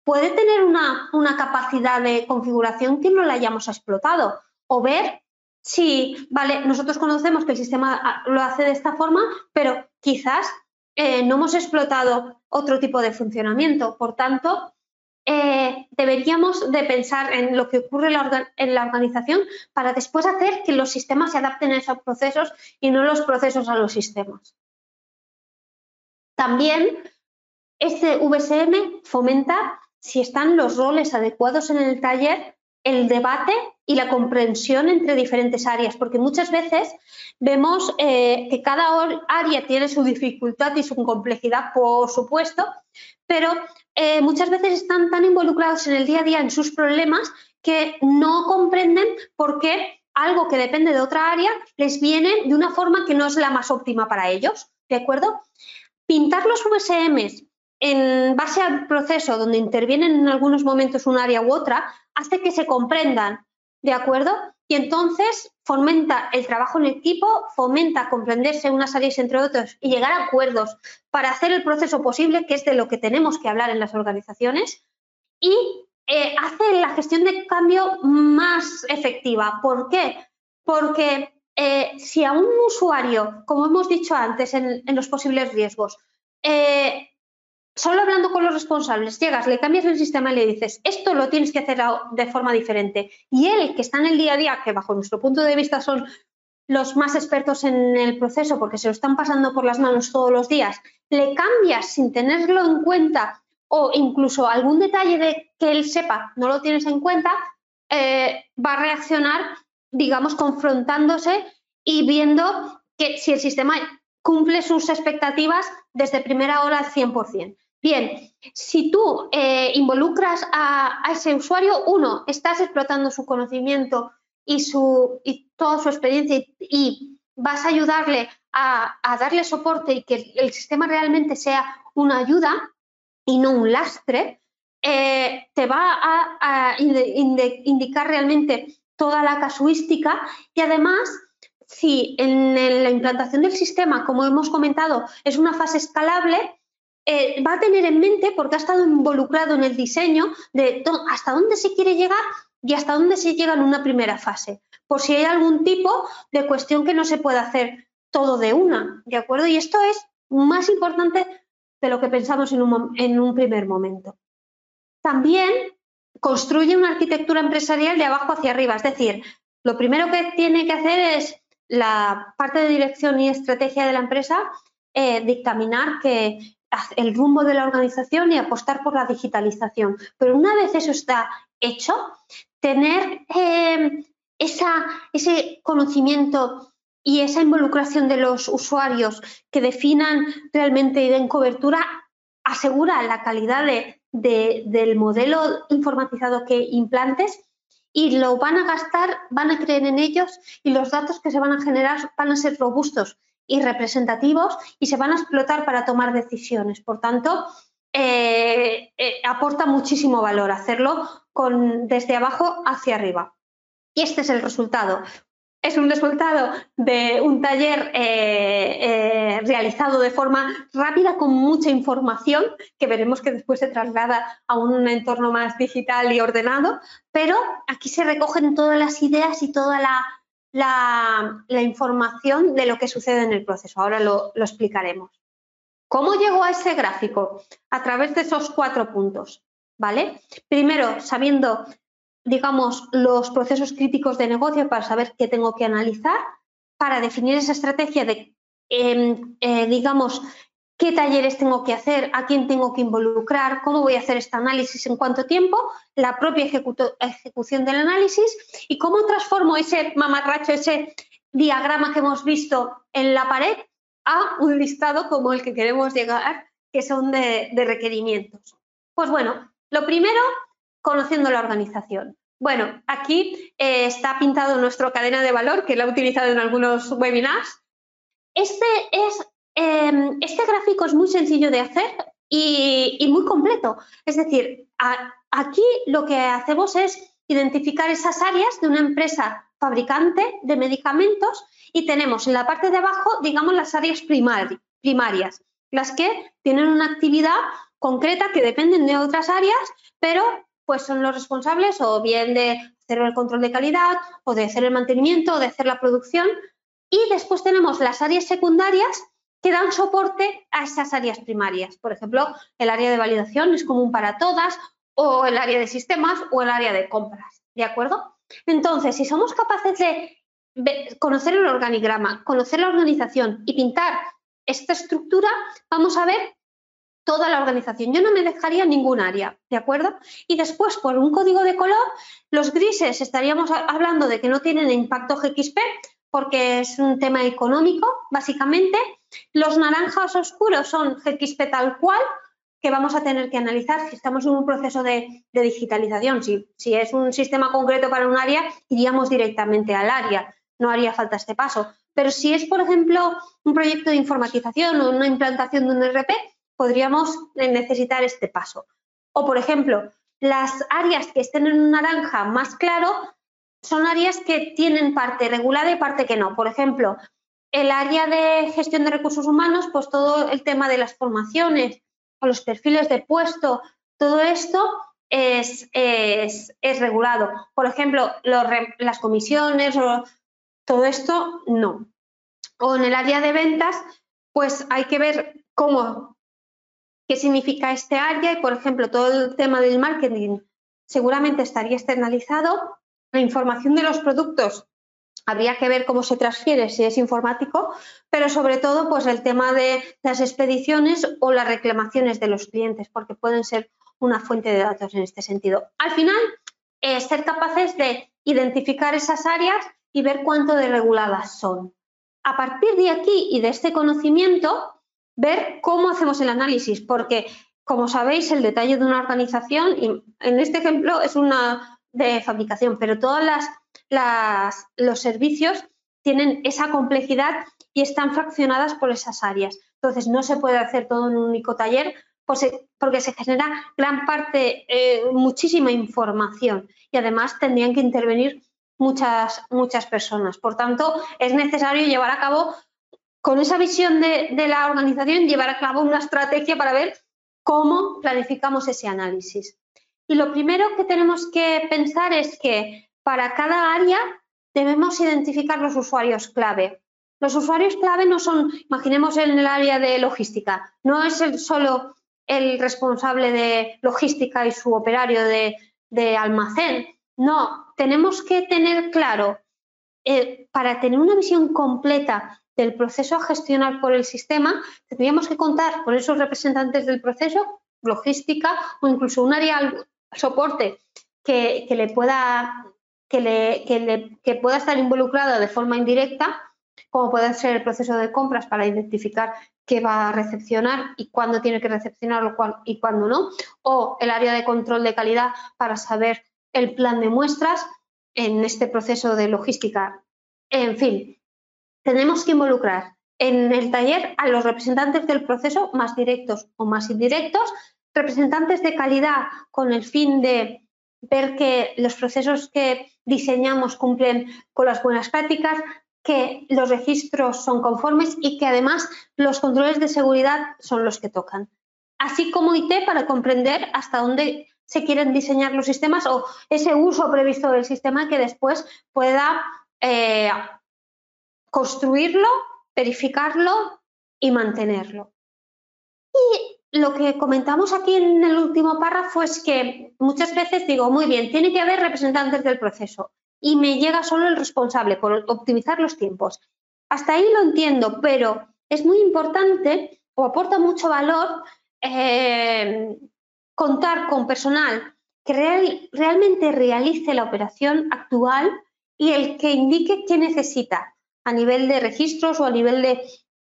puede tener una, capacidad de configuración que no la hayamos explotado o ver si, vale, nosotros conocemos que el sistema ah, lo hace de esta forma, pero quizás eh, no hemos explotado otro tipo de funcionamiento. Por tanto, eh, deberíamos de pensar en lo que ocurre en la organización para después hacer que los sistemas se adapten a esos procesos y no los procesos a los sistemas. También este VSM fomenta, si están los roles adecuados en el taller, el debate y la comprensión entre diferentes áreas, porque muchas veces vemos eh, que cada área tiene su dificultad y su complejidad, por supuesto, pero eh, muchas veces están tan involucrados en el día a día en sus problemas que no comprenden por qué algo que depende de otra área les viene de una forma que no es la más óptima para ellos, ¿de acuerdo? Pintar los VSMs en base al proceso donde intervienen en algunos momentos un área u otra hace que se comprendan, ¿de acuerdo? Y entonces fomenta el trabajo en equipo, fomenta comprenderse unas áreas entre otras y llegar a acuerdos para hacer el proceso posible, que es de lo que tenemos que hablar en las organizaciones, y eh, hace la gestión de cambio más efectiva. ¿Por qué? Porque eh, si a un usuario, como hemos dicho antes en, los posibles riesgos, eh, solo hablando con los responsables, llegas, le cambias el sistema y le dices, esto lo tienes que hacer de forma diferente, y él, que está en el día a día, que bajo nuestro punto de vista son los más expertos en el proceso porque se lo están pasando por las manos todos los días, le cambias sin tenerlo en cuenta o incluso algún detalle de que él sepa no lo tienes en cuenta, eh, va a reaccionar digamos, confrontándose y viendo que si el sistema cumple sus expectativas desde primera hora al 100%. Bien, si tú eh, involucras a, ese usuario, uno, estás explotando su conocimiento y, su, y toda su experiencia y, vas a ayudarle a, darle soporte y que el sistema realmente sea una ayuda y no un lastre, eh, te va a, indicar realmente toda la casuística y además si en la implantación del sistema, como hemos comentado, es una fase escalable, eh, va a tener en mente, porque ha estado involucrado en el diseño, de hasta dónde se quiere llegar y hasta dónde se llega en una primera fase, por si hay algún tipo de cuestión que no se puede hacer todo de una, ¿de acuerdo? Y esto es más importante de lo que pensamos en un, en un primer momento. También construye una arquitectura empresarial de abajo hacia arriba. Es decir, lo primero que tiene que hacer es la parte de dirección y estrategia de la empresa eh, dictaminar que el rumbo de la organización y apostar por la digitalización. Pero una vez eso está hecho, tener eh, ese conocimiento y esa involucración de los usuarios que definan realmente y den cobertura asegura la calidad de, del modelo informatizado que implantes y lo van a gastar, van a creer en ellos y los datos que se van a generar van a ser robustos y representativos y se van a explotar para tomar decisiones. Por tanto, eh, eh, aporta muchísimo valor hacerlo con, desde abajo hacia arriba. Y este es el resultado es un resultado de un taller eh, realizado de forma rápida con mucha información que veremos que después se traslada a un entorno más digital y ordenado, pero aquí se recogen todas las ideas y toda la, información de lo que sucede en el proceso. Ahora lo, lo explicaremos. ¿Cómo llegó a ese gráfico? A través de esos cuatro puntos. ¿Vale? Primero, sabiendo digamos, los procesos críticos de negocio para saber qué tengo que analizar, para definir esa estrategia de, em, eh, digamos, qué talleres tengo que hacer, a quién tengo que involucrar, cómo voy a hacer este análisis en cuánto tiempo, la propia ejecución del análisis y cómo transformo ese mamarracho, ese diagrama que hemos visto en la pared a un listado como el que queremos llegar, que son de, requerimientos. Pues bueno, lo primero, conociendo la organización. Bueno, aquí eh, está pintado nuestra cadena de valor, que la he utilizado en algunos webinars. Este es este gráfico es muy sencillo de hacer y, muy completo. Es decir, aquí lo que hacemos es identificar esas áreas de una empresa fabricante de medicamentos y tenemos en la parte de abajo, digamos, las áreas primarias, las que tienen una actividad concreta que dependen de otras áreas, pero pues son los responsables o bien de hacer el control de calidad o de hacer el mantenimiento o de hacer la producción. Y después tenemos las áreas secundarias que dan soporte a esas áreas primarias. Por ejemplo, el área de validación es común para todas, o el área de sistemas o el área de compras. ¿De acuerdo? Entonces, si somos capaces de conocer el organigrama, conocer la organización y pintar esta estructura, vamos a ver toda la organización. Yo no me dejaría ningún área, ¿de acuerdo? Y después, por un código de color, los grises estaríamos hablando de que no tienen impacto GXP porque es un tema económico, básicamente, los naranjas oscuros son GXP tal cual, que vamos a tener que analizar si estamos en un proceso de, digitalización. Si, si, es un sistema concreto para un área, iríamos directamente al área, no haría falta este paso. Pero si es, por ejemplo, un proyecto de informatización o una implantación de un RP, podríamos necesitar este paso. O, por ejemplo, las áreas que estén en un naranja más claro son áreas que tienen parte regulada y parte que no. Por ejemplo, el área de gestión de recursos humanos, pues todo el tema de las formaciones o los perfiles de puesto, todo esto es, es, regulado. Por ejemplo, las comisiones o todo esto no. O en el área de ventas, pues hay que ver cómo, qué significa este área y, por ejemplo, todo el tema del marketing seguramente estaría externalizado. La información de los productos habría que ver cómo se transfiere, si es informático, pero sobre todo pues el tema de las expediciones o las reclamaciones de los clientes, porque pueden ser una fuente de datos en este sentido. Al final, ser capaces de identificar esas áreas y ver cuánto de reguladas son. A partir de aquí y de este conocimiento, ver cómo hacemos el análisis, porque como sabéis, el detalle de una organización, en este ejemplo es una de fabricación, pero todas las los servicios tienen esa complejidad y están fraccionadas por esas áreas. Entonces, no se puede hacer todo en un único taller porque se genera gran parte, eh, muchísima información y además tendrían que intervenir muchas, muchas personas. Por tanto, es necesario llevar a cabo, con esa visión de, de la organización, llevar a cabo una estrategia para ver cómo planificamos ese análisis. Y lo primero que tenemos que pensar es que para cada área debemos identificar los usuarios clave. Los usuarios clave no son, imaginemos en el área de logística, no es el solo el responsable de logística y su operario de, almacén. No, tenemos que tener claro, eh, para tener una visión completa del proceso a gestionar por el sistema, tendríamos que contar con esos representantes del proceso, logística o incluso un área soporte que, que le pueda que, le, pueda estar involucrada de forma indirecta, como puede ser el proceso de compras para identificar qué va a recepcionar y cuándo tiene que recepcionarlo y cuándo no, o el área de control de calidad para saber el plan de muestras en este proceso de logística. En fin, tenemos que involucrar en el taller a los representantes del proceso más directos o más indirectos, representantes de calidad con el fin de ver que los procesos que diseñamos cumplen con las buenas prácticas, que los registros son conformes y que además los controles de seguridad son los que tocan. Así como IT para comprender hasta dónde se quieren diseñar los sistemas o ese uso previsto del sistema que después pueda eh, construirlo, verificarlo y mantenerlo. Y lo que comentamos aquí en el último párrafo es que muchas veces digo, muy bien, tiene que haber representantes del proceso y me llega solo el responsable por optimizar los tiempos. Hasta ahí lo entiendo, pero es muy importante o aporta mucho valor eh, contar con personal que realmente realice la operación actual y el que indique qué necesita a nivel de registros o a nivel de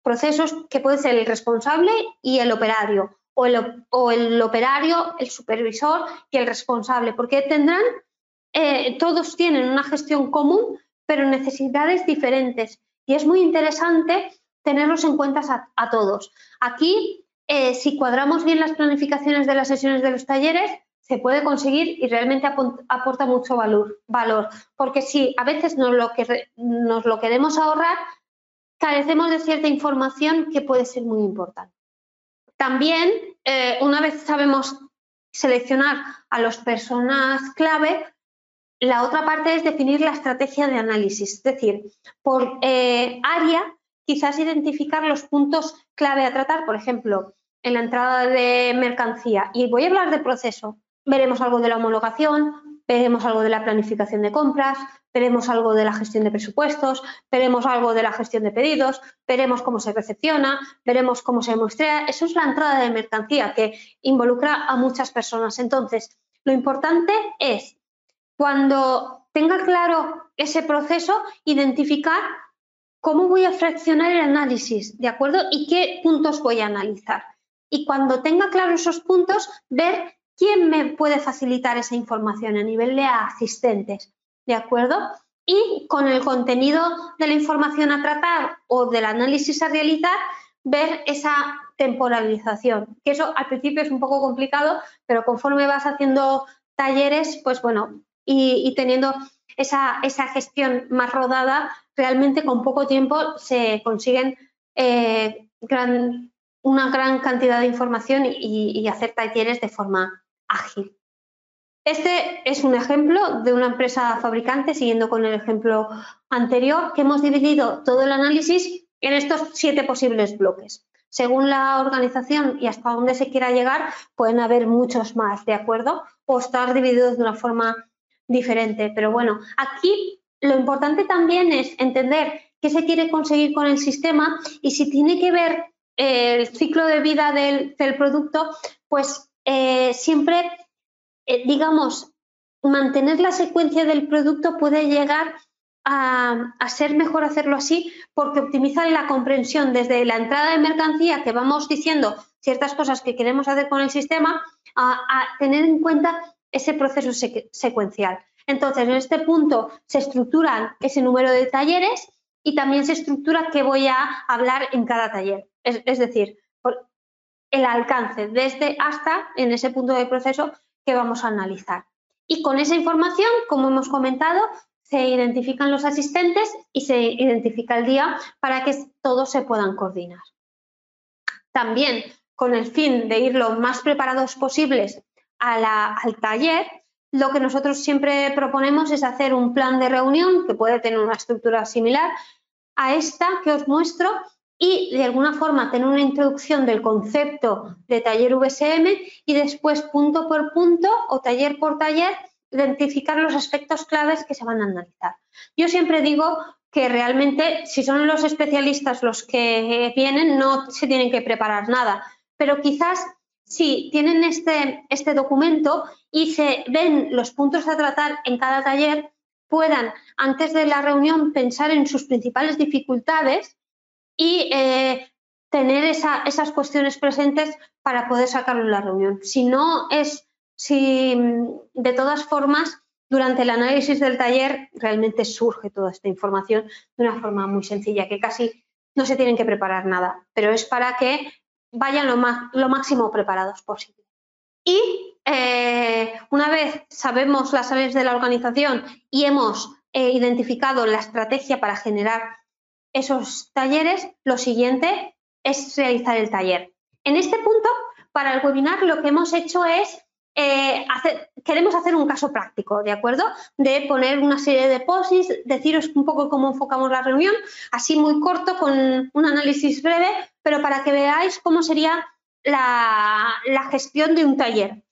procesos que puede ser el responsable y el operario, o el, operario, el supervisor y el responsable, porque tendrán, eh, todos tienen una gestión común, pero necesidades diferentes. Y es muy interesante tenerlos en cuenta a, todos. Aquí, eh, si cuadramos bien las planificaciones de las sesiones de los talleres, se puede conseguir y realmente aporta mucho valor, valor. Porque si a veces nos lo, que, nos lo queremos ahorrar, carecemos de cierta información que puede ser muy importante. También, eh, una vez sabemos seleccionar a las personas clave, la otra parte es definir la estrategia de análisis, es decir, por eh, área, quizás identificar los puntos clave a tratar, por ejemplo, en la entrada de mercancía. Y voy a hablar de proceso. Veremos algo de la homologación, veremos algo de la planificación de compras, veremos algo de la gestión de presupuestos, veremos algo de la gestión de pedidos, veremos cómo se recepciona, veremos cómo se muestra. Eso es la entrada de mercancía que involucra a muchas personas. Entonces, lo importante es, cuando tenga claro ese proceso, identificar cómo voy a fraccionar el análisis, ¿de acuerdo? Y qué puntos voy a analizar. Y cuando tenga claro esos puntos, ver quién me puede facilitar esa información a nivel de asistentes. ¿de acuerdo? Y con el contenido de la información a tratar o del análisis a realizar, ver esa temporalización, que eso al principio es un poco complicado, pero conforme vas haciendo talleres, pues bueno, y, teniendo esa, esa, gestión más rodada, realmente con poco tiempo se consiguen eh, una gran cantidad de información y hacer talleres de forma ágil. Este es un ejemplo de una empresa fabricante, siguiendo con el ejemplo anterior, que hemos dividido todo el análisis en estos siete posibles bloques. Según la organización y hasta dónde se quiera llegar, pueden haber muchos más, ¿de acuerdo? O estar divididos de una forma diferente. Pero bueno, aquí lo importante también es entender qué se quiere conseguir con el sistema y si tiene que ver el ciclo de vida del, producto, pues eh, siempre eh, digamos, mantener la secuencia del producto puede llegar a, ser mejor hacerlo así porque optimiza la comprensión desde la entrada de mercancía que vamos diciendo ciertas cosas que queremos hacer con el sistema a, tener en cuenta ese proceso secuencial. Entonces, en este punto se estructuran ese número de talleres y también se estructura qué voy a hablar en cada taller. Es, decir, el alcance desde hasta en ese punto del proceso que vamos a analizar. Y con esa información, como hemos comentado, se identifican los asistentes y se identifica el día para que todos se puedan coordinar. También con el fin de ir lo más preparados posibles al taller, lo que nosotros siempre proponemos es hacer un plan de reunión que puede tener una estructura similar a esta que os muestro y de alguna forma tener una introducción del concepto de taller VSM y después punto por punto o taller por taller identificar los aspectos claves que se van a analizar. Yo siempre digo que realmente si son los especialistas los que vienen no se tienen que preparar nada, pero quizás si tienen este, este documento y se ven los puntos a tratar en cada taller, puedan antes de la reunión pensar en sus principales dificultades y eh, tener esas cuestiones presentes para poder sacarlo en la reunión. Si no es, si de todas formas, durante el análisis del taller realmente surge toda esta información de una forma muy sencilla, que casi no se tienen que preparar nada, pero es para que vayan lo, lo máximo preparados posible. Y eh, una vez sabemos las áreas de la organización y hemos eh, identificado la estrategia para generar esos talleres, lo siguiente es realizar el taller. En este punto, para el webinar, lo que hemos hecho es eh, hacer, queremos hacer un caso práctico, ¿de acuerdo? De poner una serie de posis, deciros un poco cómo enfocamos la reunión, así muy corto, con un análisis breve, pero para que veáis cómo sería la, gestión de un taller.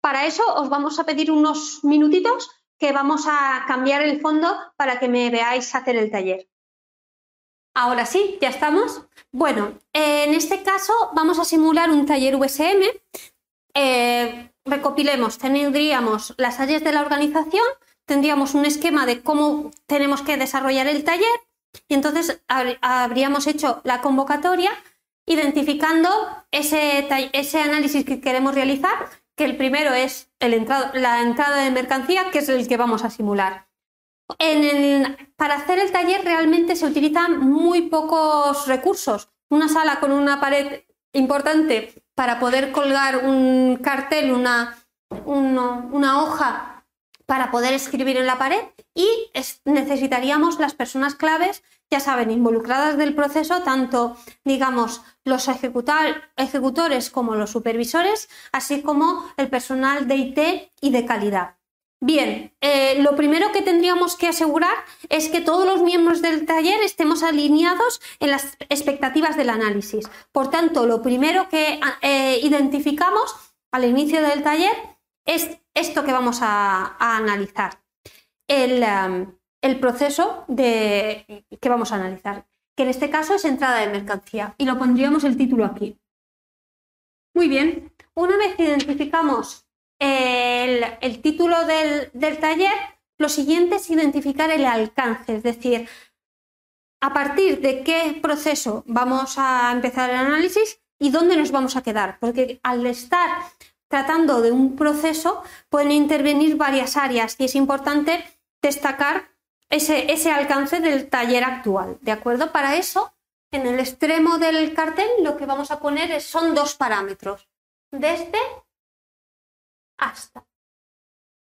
Para eso os vamos a pedir unos minutitos que vamos a cambiar el fondo para que me veáis hacer el taller. Ahora sí, ya estamos. Bueno, en este caso vamos a simular un taller USM. Eh, recopilemos, tendríamos las áreas de la organización, tendríamos un esquema de cómo tenemos que desarrollar el taller y entonces habríamos hecho la convocatoria identificando ese, análisis que queremos realizar, que el primero es la entrada de mercancía, que es el que vamos a simular. Para hacer el taller realmente se utilizan muy pocos recursos. Una sala con una pared importante para poder colgar un cartel, una, una hoja para poder escribir en la pared y necesitaríamos las personas claves, ya saben, involucradas del proceso, tanto, digamos, los ejecutores como los supervisores, así como el personal de IT y de calidad. Bien, eh, lo primero que tendríamos que asegurar es que todos los miembros del taller estemos alineados en las expectativas del análisis. Por tanto, lo primero que eh, identificamos al inicio del taller es esto que vamos a, analizar, el, proceso de, que vamos a analizar, que en este caso es entrada de mercancía y lo pondríamos el título aquí. Muy bien, una vez que identificamos el, título del, del taller, lo siguiente es identificar el alcance, es decir, a partir de qué proceso vamos a empezar el análisis y dónde nos vamos a quedar, porque al estar tratando de un proceso, pueden intervenir varias áreas y es importante destacar ese, ese alcance del taller actual. ¿De acuerdo? Para eso, en el extremo del cartel lo que vamos a poner son dos parámetros, desde hasta.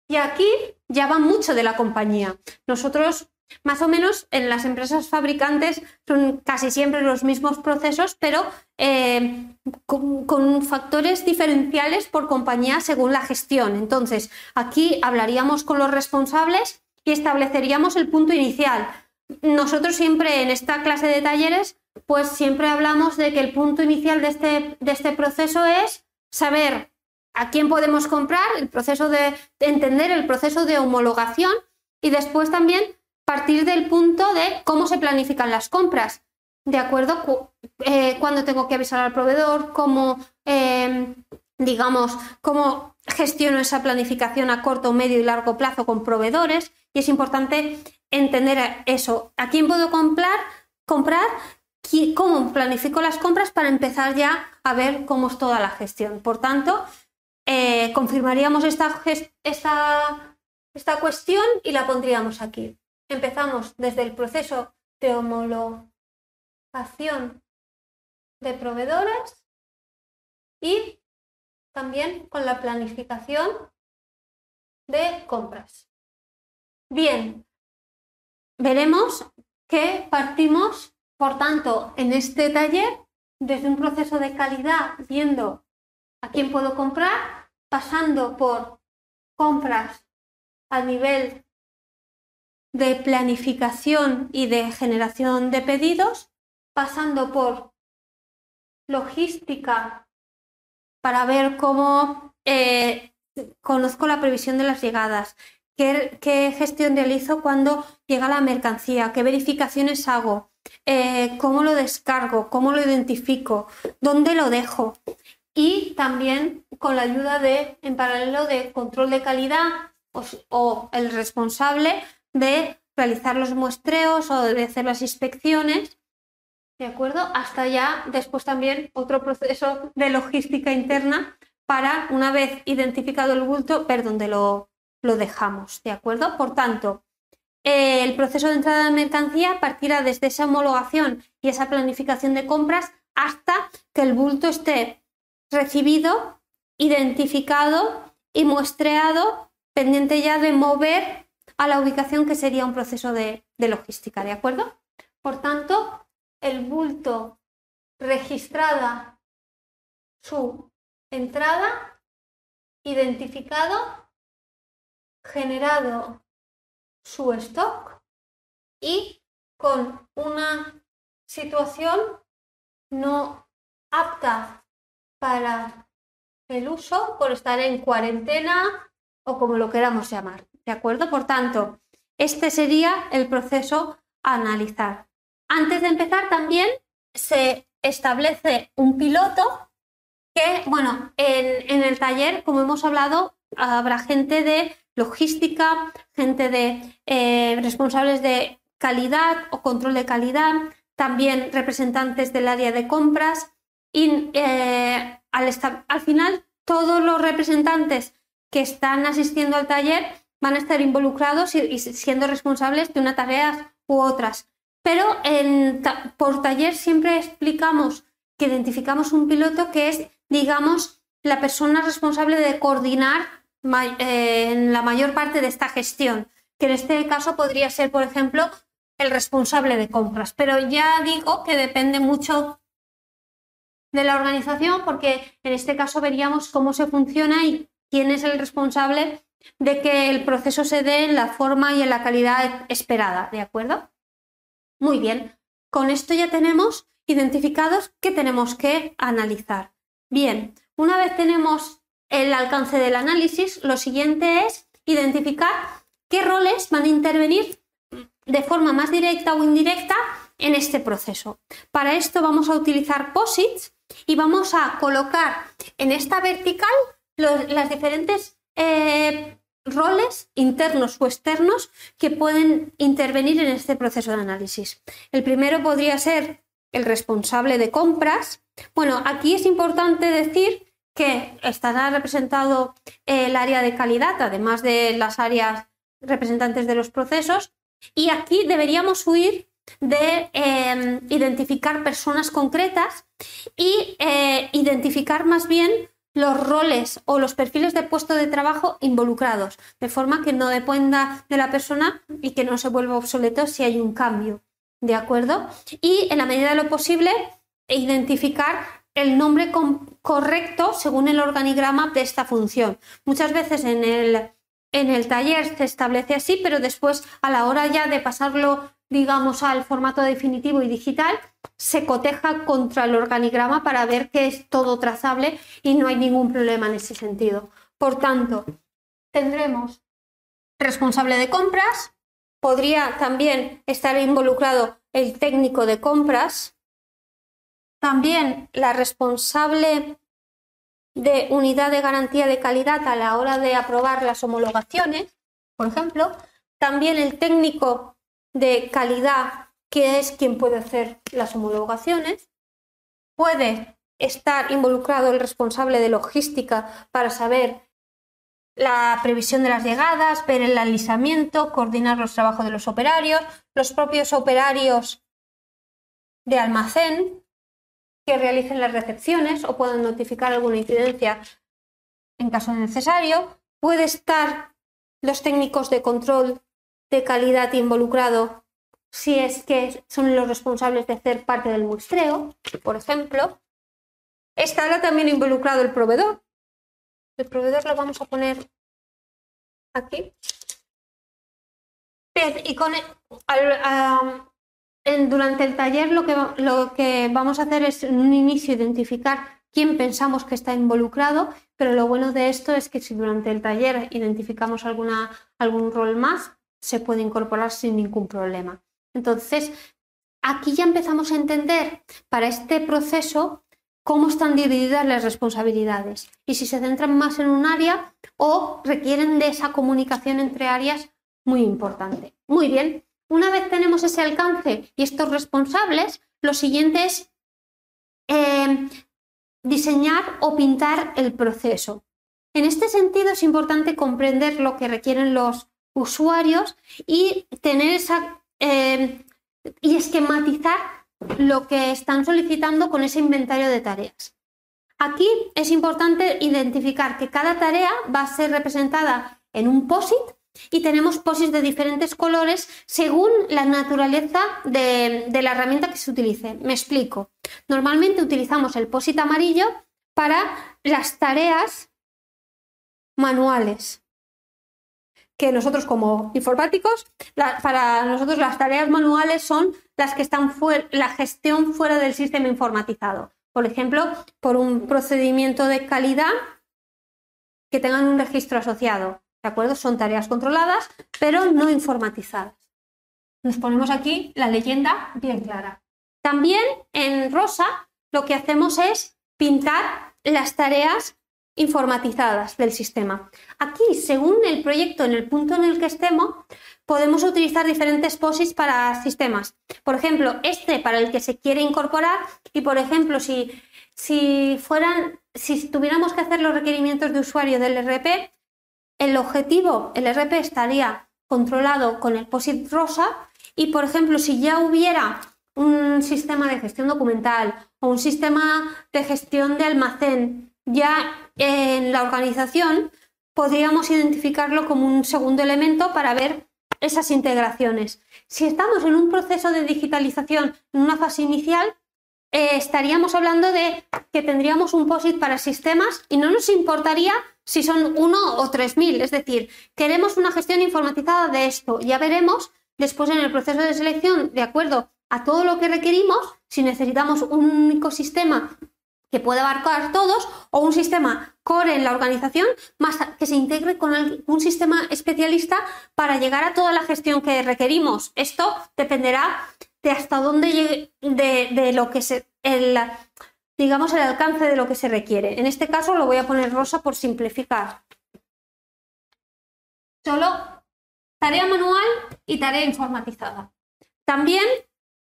Y aquí ya va mucho de la compañía. Nosotros más o menos en las empresas fabricantes son casi siempre los mismos procesos, pero eh, con, factores diferenciales por compañía según la gestión. Entonces, aquí hablaríamos con los responsables y estableceríamos el punto inicial. Nosotros siempre en esta clase de talleres, pues siempre hablamos de que el punto inicial de este, de este proceso es saber a quién podemos comprar, el proceso de entender el proceso de homologación y después también partir del punto de cómo se planifican las compras. ¿De acuerdo? Eh, cuando tengo que avisar al proveedor, cómo, em, digamos, cómo gestiono esa planificación a corto, medio y largo plazo con proveedores. Y es importante entender eso. ¿A quién puedo comprar? comprar cómo planifico las compras para empezar ya a ver cómo es toda la gestión. Por tanto, eh, confirmaríamos esta, esta, esta cuestión y la pondríamos aquí. Empezamos desde el proceso de homologación de proveedores y también con la planificación de compras. Bien, veremos que partimos, por tanto, en este taller desde un proceso de calidad, viendo a quién puedo comprar, pasando por compras a nivel de planificación y de generación de pedidos, pasando por logística para ver cómo eh, conozco la previsión de las llegadas, qué, gestión realizo cuando llega la mercancía, qué verificaciones hago, eh, cómo lo descargo, cómo lo identifico, dónde lo dejo. Y también con la ayuda de, en paralelo, de control de calidad o el responsable de realizar los muestreos o de hacer las inspecciones, ¿de acuerdo? Hasta ya después también otro proceso de logística interna para, una vez identificado el bulto, ver dónde lo, lo dejamos, ¿de acuerdo? Por tanto, el proceso de entrada de mercancía partirá desde esa homologación y esa planificación de compras hasta que el bulto esté recibido, identificado y muestreado, pendiente ya de mover a la ubicación que sería un proceso de, logística, ¿de acuerdo? Por tanto, el bulto registrada su entrada, identificado, generado su stock y con una situación no apta para el uso por estar en cuarentena o como lo queramos llamar. ¿De acuerdo? Por tanto, este sería el proceso a analizar. Antes de empezar también se establece un piloto que, bueno, en, el taller, como hemos hablado, habrá gente de logística, gente de eh, responsables de calidad o control de calidad, también representantes del área de compras y eh, al, final todos los representantes que están asistiendo al taller van a estar involucrados y, siendo responsables de una tarea u otras. Pero en, por taller siempre explicamos que identificamos un piloto que es, digamos, la persona responsable de coordinar eh, en la mayor parte de esta gestión, que en este caso podría ser, por ejemplo, el responsable de compras. Pero ya digo que depende mucho de la organización porque en este caso veríamos cómo se funciona y quién es el responsable de que el proceso se dé en la forma y en la calidad esperada, ¿de acuerdo? Muy bien, con esto ya tenemos identificados qué tenemos que analizar. Bien, una vez tenemos el alcance del análisis, lo siguiente es identificar qué roles van a intervenir de forma más directa o indirecta en este proceso. Para esto vamos a utilizar POSITs y vamos a colocar en esta vertical los, las diferentes eh, roles internos o externos que pueden intervenir en este proceso de análisis. El primero podría ser el responsable de compras. Bueno, aquí es importante decir que estará representado el área de calidad, además de las áreas representantes de los procesos, y aquí deberíamos huir de em, identificar personas concretas y eh, identificar más bien los roles o los perfiles de puesto de trabajo involucrados, de forma que no dependa de la persona y que no se vuelva obsoleto si hay un cambio. ¿De acuerdo? Y en la medida de lo posible, identificar el nombre correcto según el organigrama de esta función. Muchas veces en el en el taller se establece así, pero después a la hora ya de pasarlo, digamos, al formato definitivo y digital, se coteja contra el organigrama para ver que es todo trazable y no hay ningún problema en ese sentido. Por tanto, tendremos responsable de compras, podría también estar involucrado el técnico de compras, también la responsable de unidad de garantía de calidad a la hora de aprobar las homologaciones, por ejemplo, también el técnico de calidad, que es quien puede hacer las homologaciones, puede estar involucrado el responsable de logística para saber la previsión de las llegadas, ver el alisamiento, coordinar los trabajos de los operarios, los propios operarios de almacén que realicen las recepciones o puedan notificar alguna incidencia en caso necesario. Puede estar los técnicos de control de calidad involucrado si es que son los responsables de hacer parte del muestreo, por ejemplo. Estará también involucrado el proveedor. El proveedor lo vamos a poner aquí. Y con al, durante el taller lo que, lo que vamos a hacer es en un inicio identificar quién pensamos que está involucrado, pero lo bueno de esto es que si durante el taller identificamos alguna, algún rol más, se puede incorporar sin ningún problema. Entonces, aquí ya empezamos a entender para este proceso cómo están divididas las responsabilidades y si se centran más en un área o requieren de esa comunicación entre áreas muy importante. Muy bien, una vez tenemos ese alcance y estos responsables, lo siguiente es eh, diseñar o pintar el proceso. En este sentido es importante comprender lo que requieren los usuarios y tener esa eh, y esquematizar lo que están solicitando con ese inventario de tareas. Aquí es importante identificar que cada tarea va a ser representada en un POSIT y tenemos posis de diferentes colores según la naturaleza de, la herramienta que se utilice. Me explico. Normalmente utilizamos el POSIT amarillo para las tareas manuales. Que nosotros como informáticos, para nosotros las tareas manuales son las que están fuera, la gestión fuera del sistema informatizado. Por ejemplo, por un procedimiento de calidad que tengan un registro asociado. ¿De acuerdo? Son tareas controladas, pero no informatizadas. Nos ponemos aquí la leyenda bien clara. También en rosa lo que hacemos es pintar las tareas informatizadas del sistema. Aquí, según el proyecto, en el punto en el que estemos, podemos utilizar diferentes POSITs para sistemas. Por ejemplo, este para el que se quiere incorporar y, por ejemplo, si, si fueran, si tuviéramos que hacer los requerimientos de usuario del RP, el objetivo, el RP estaría controlado con el POSIT rosa y, por ejemplo, si ya hubiera un sistema de gestión documental o un sistema de gestión de almacén ya en la organización, podríamos identificarlo como un segundo elemento para ver esas integraciones. Si estamos en un proceso de digitalización en una fase inicial, eh, estaríamos hablando de que tendríamos un POSIT para sistemas y no nos importaría si son uno o tres mil. Es decir, queremos una gestión informatizada de esto. Ya veremos después en el proceso de selección, de acuerdo a todo lo que requerimos, si necesitamos un único sistema que pueda abarcar todos o un sistema core en la organización más que se integre con un sistema especialista para llegar a toda la gestión que requerimos. Esto dependerá de hasta dónde llegue, de, lo que se, el, digamos, el alcance de lo que se requiere. En este caso lo voy a poner rosa por simplificar. Solo tarea manual y tarea informatizada. También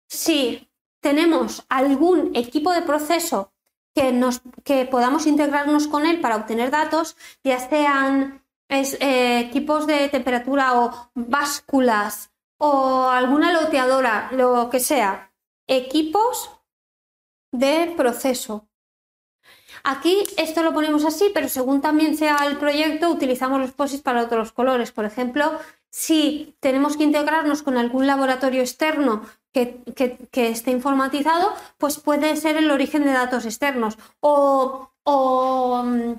si tenemos algún equipo de proceso que, nos, que podamos integrarnos con él para obtener datos, ya sean eh, equipos de temperatura o básculas o alguna loteadora, lo que sea, equipos de proceso. Aquí esto lo ponemos así, pero según también sea el proyecto, utilizamos los POSITs para otros colores. Por ejemplo, si tenemos que integrarnos con algún laboratorio externo que, esté informatizado, pues puede ser el origen de datos externos o, mm,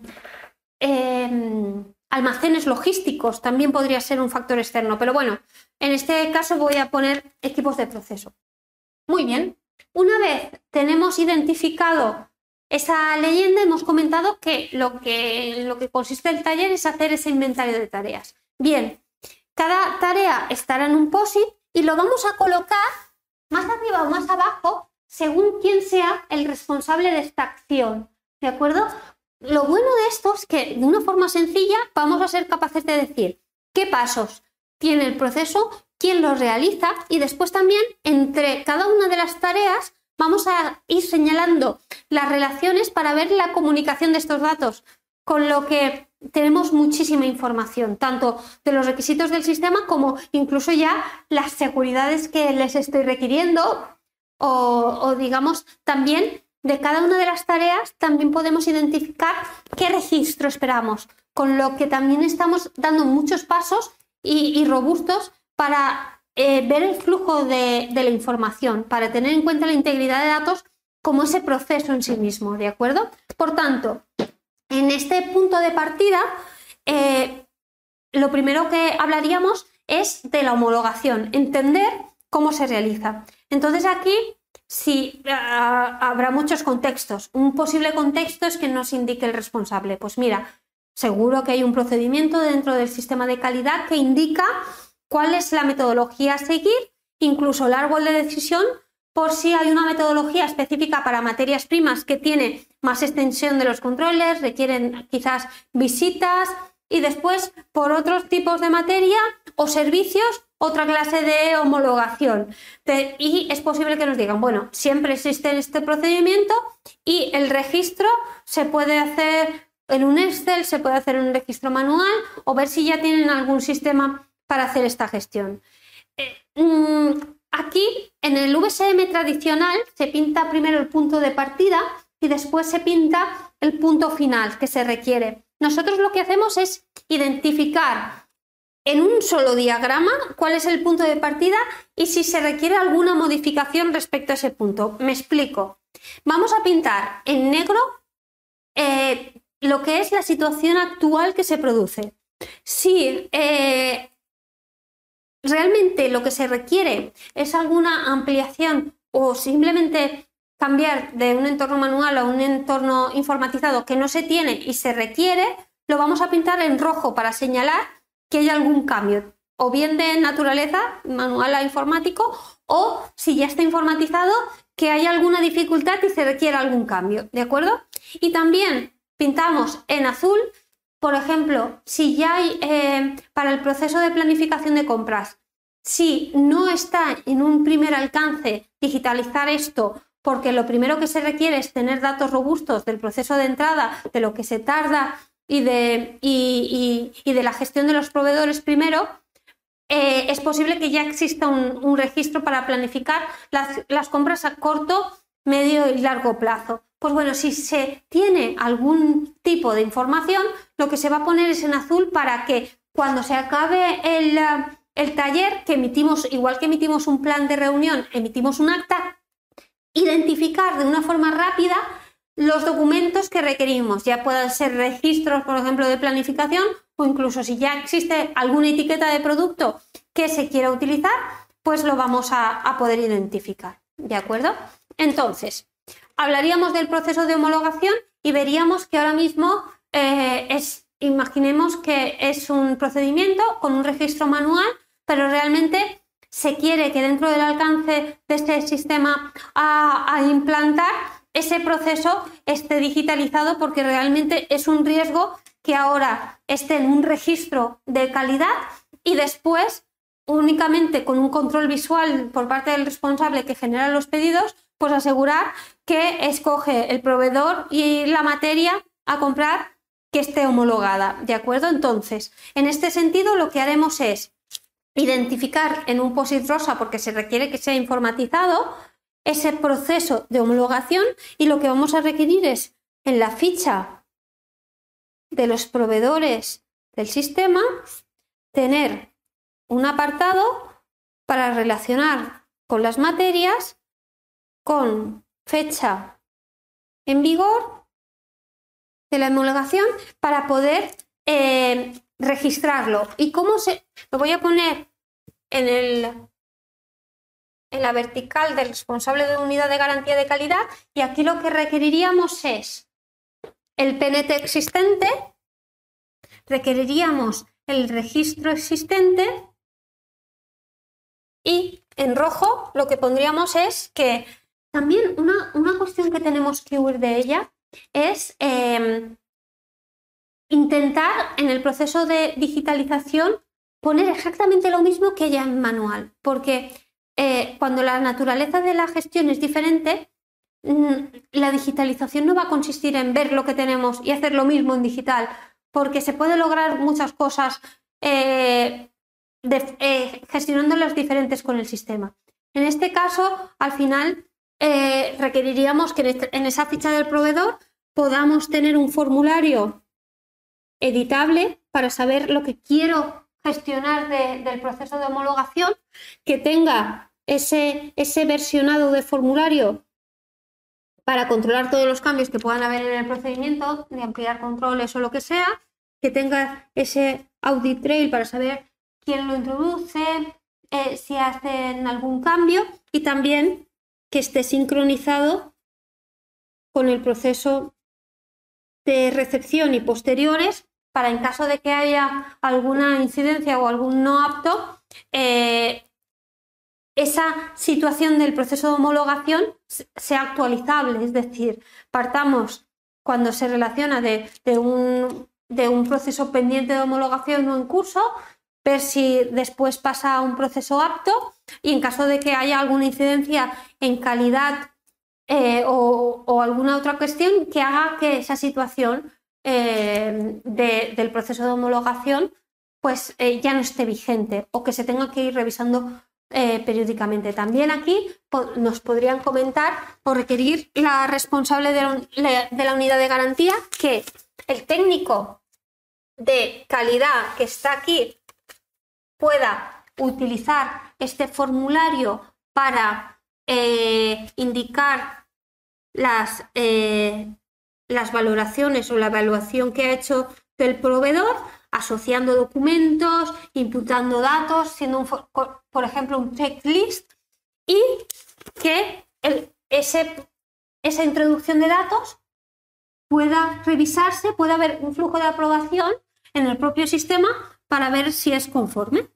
em, almacenes logísticos también podría ser un factor externo. Pero bueno, en este caso voy a poner equipos de proceso. Muy bien. Una vez tenemos identificado esa leyenda, hemos comentado que lo que, lo que consiste el taller es hacer ese inventario de tareas. Bien, cada tarea estará en un POSIT y lo vamos a colocar más arriba o más abajo según quién sea el responsable de esta acción. ¿De acuerdo? Lo bueno de esto es que de una forma sencilla vamos a ser capaces de decir qué pasos tiene el proceso, quién los realiza y después también entre cada una de las tareas vamos a ir señalando las relaciones para ver la comunicación de estos datos, con lo que tenemos muchísima información, tanto de los requisitos del sistema como incluso ya las seguridades que les estoy requiriendo o, digamos también de cada una de las tareas también podemos identificar qué registro esperamos, con lo que también estamos dando muchos pasos y, robustos para eh, ver el flujo de, de la información, para tener en cuenta la integridad de datos como ese proceso en sí mismo, ¿de acuerdo? Por tanto, en este punto de partida, eh, lo primero que hablaríamos es de la homologación, entender cómo se realiza. Entonces aquí sí ah, habrá muchos contextos. Un posible contexto es que nos indique el responsable. Pues mira, seguro que hay un procedimiento dentro del sistema de calidad que indica cuál es la metodología a seguir, incluso el árbol de decisión por si hay una metodología específica para materias primas que tiene más extensión de los controles, requieren quizás visitas y después por otros tipos de materia o servicios otra clase de homologación. y es posible que nos digan, bueno, siempre existe este procedimiento y el registro se puede hacer en un Excel, se puede hacer un registro manual o ver si ya tienen algún sistema para hacer esta gestión. Eh, mm, Aquí, en el VSM tradicional, se pinta primero el punto de partida y después se pinta el punto final que se requiere. Nosotros lo que hacemos es identificar en un solo diagrama cuál es el punto de partida y si se requiere alguna modificación respecto a ese punto. Me explico. Vamos a pintar en negro eh, lo que es la situación actual que se produce. Si eh, realmente lo que se requiere es alguna ampliación o simplemente cambiar de un entorno manual a un entorno informatizado que no se tiene y se requiere, lo vamos a pintar en rojo para señalar que hay algún cambio, o bien de naturaleza, manual a informático, o si ya está informatizado, que hay alguna dificultad y se requiere algún cambio, ¿de acuerdo? Y también pintamos en azul, por ejemplo, si ya hay eh, para el proceso de planificación de compras, si no está en un primer alcance digitalizar esto, porque lo primero que se requiere es tener datos robustos del proceso de entrada, de lo que se tarda y de, y, de la gestión de los proveedores primero, eh, es posible que ya exista un, registro para planificar las, compras a corto, medio y largo plazo. Pues bueno, si se tiene algún tipo de información, lo que se va a poner es en azul para que cuando se acabe el, el taller, que emitimos, igual que emitimos un plan de reunión, emitimos un acta, identificar de una forma rápida los documentos que requerimos, ya puedan ser registros, por ejemplo, de planificación o incluso si ya existe alguna etiqueta de producto que se quiera utilizar, pues lo vamos a, poder identificar. ¿De acuerdo? Entonces, hablaríamos del proceso de homologación y veríamos que ahora mismo eh, es, imaginemos que es un procedimiento con un registro manual, pero realmente se quiere que dentro del alcance de este sistema a, implantar ese proceso esté digitalizado porque realmente es un riesgo que ahora esté en un registro de calidad y después únicamente con un control visual por parte del responsable que genera los pedidos, pues asegurar que escoge el proveedor y la materia a comprar que esté homologada, ¿de acuerdo? Entonces, en este sentido lo que haremos es identificar en un POSIT rosa, porque se requiere que sea informatizado, ese proceso de homologación y lo que vamos a requerir es en la ficha de los proveedores del sistema tener un apartado para relacionar con las materias con fecha en vigor de la homologación para poder eh, registrarlo. ¿Y cómo se...? Lo voy a poner en, el, en la vertical del responsable de unidad de garantía de calidad y aquí lo que requeriríamos es el PNT existente, requeriríamos el registro existente y en rojo lo que pondríamos es que también una, una cuestión que tenemos que huir de ella es em, intentar en el proceso de digitalización poner exactamente lo mismo que ya en manual, porque eh, cuando la naturaleza de la gestión es diferente, mm, la digitalización no va a consistir en ver lo que tenemos y hacer lo mismo en digital, porque se puede lograr muchas cosas eh, eh, gestionando las diferentes con el sistema. En este caso, al final, requeriríamos que en esa ficha del proveedor podamos tener un formulario editable para saber lo que quiero gestionar del proceso de homologación, que tenga ese, ese versionado de formulario para controlar todos los cambios que puedan haber en el procedimiento, de ampliar controles o lo que sea, que tenga ese audit trail para saber quién lo introduce, eh, si hacen algún cambio y también que esté sincronizado con el proceso de recepción y posteriores para en caso de que haya alguna incidencia o algún no apto, eh, esa situación del proceso de homologación sea actualizable, es decir, partamos cuando se relaciona de, un, de un proceso pendiente de homologación o en curso, ver si después pasa a un proceso apto y en caso de que haya alguna incidencia en calidad eh, o, alguna otra cuestión que haga que esa situación eh, del proceso de homologación pues eh, ya no esté vigente o que se tenga que ir revisando periódicamente. También aquí nos podrían comentar o requerir la responsable de la unidad de garantía que el técnico de calidad que está aquí pueda utilizar este formulario para eh, indicar las, eh, las valoraciones o la evaluación que ha hecho del proveedor, asociando documentos, imputando datos, siendo, por ejemplo, un checklist y que ese esa introducción de datos pueda revisarse, pueda haber un flujo de aprobación en el propio sistema para ver si es conforme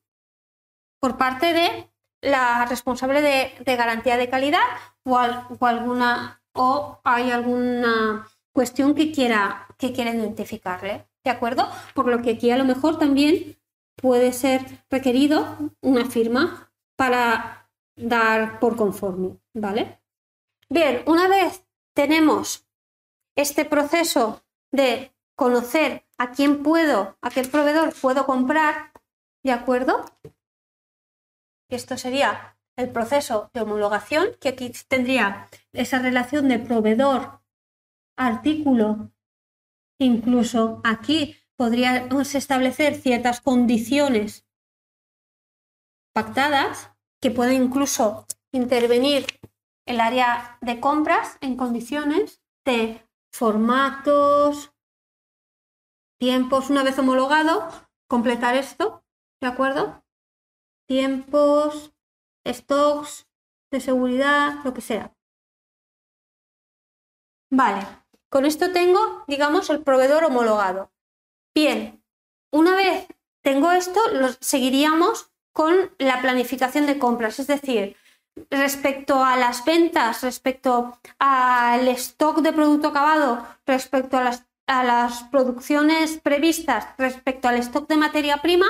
por parte de la responsable de, garantía de calidad o, alguna o hay alguna cuestión que quiera, que quiera identificarle. ¿De acuerdo? Por lo que aquí a lo mejor también puede ser requerido una firma para dar por conforme. ¿Vale? Bien, una vez tenemos este proceso de conocer a quién puedo, a qué proveedor puedo comprar, ¿de acuerdo? Esto sería el proceso de homologación, que aquí tendría esa relación de proveedor, artículo, incluso aquí podríamos establecer ciertas condiciones pactadas que pueden incluso intervenir el área de compras en condiciones de formatos, tiempos, una vez homologado, completar esto, ¿de acuerdo? Tiempos, stocks de seguridad, lo que sea. Vale, con esto tengo, digamos, el proveedor homologado. Bien, una vez tengo esto, lo seguiríamos con la planificación de compras, es decir, respecto a las ventas, respecto al stock de producto acabado, respecto a las, a las producciones previstas, respecto al stock de materia prima,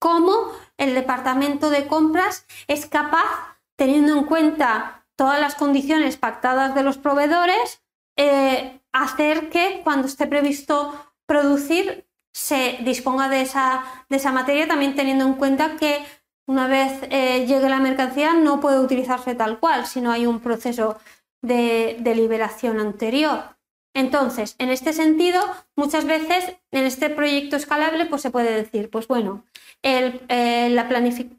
cómo el departamento de compras es capaz, teniendo en cuenta todas las condiciones pactadas de los proveedores, eh, hacer que cuando esté previsto producir se disponga de esa, de esa materia, también teniendo en cuenta que una vez eh, llegue la mercancía no puede utilizarse tal cual, sino hay un proceso de, de liberación anterior. Entonces, en este sentido, muchas veces en este proyecto escalable, pues se puede decir, pues bueno, eh,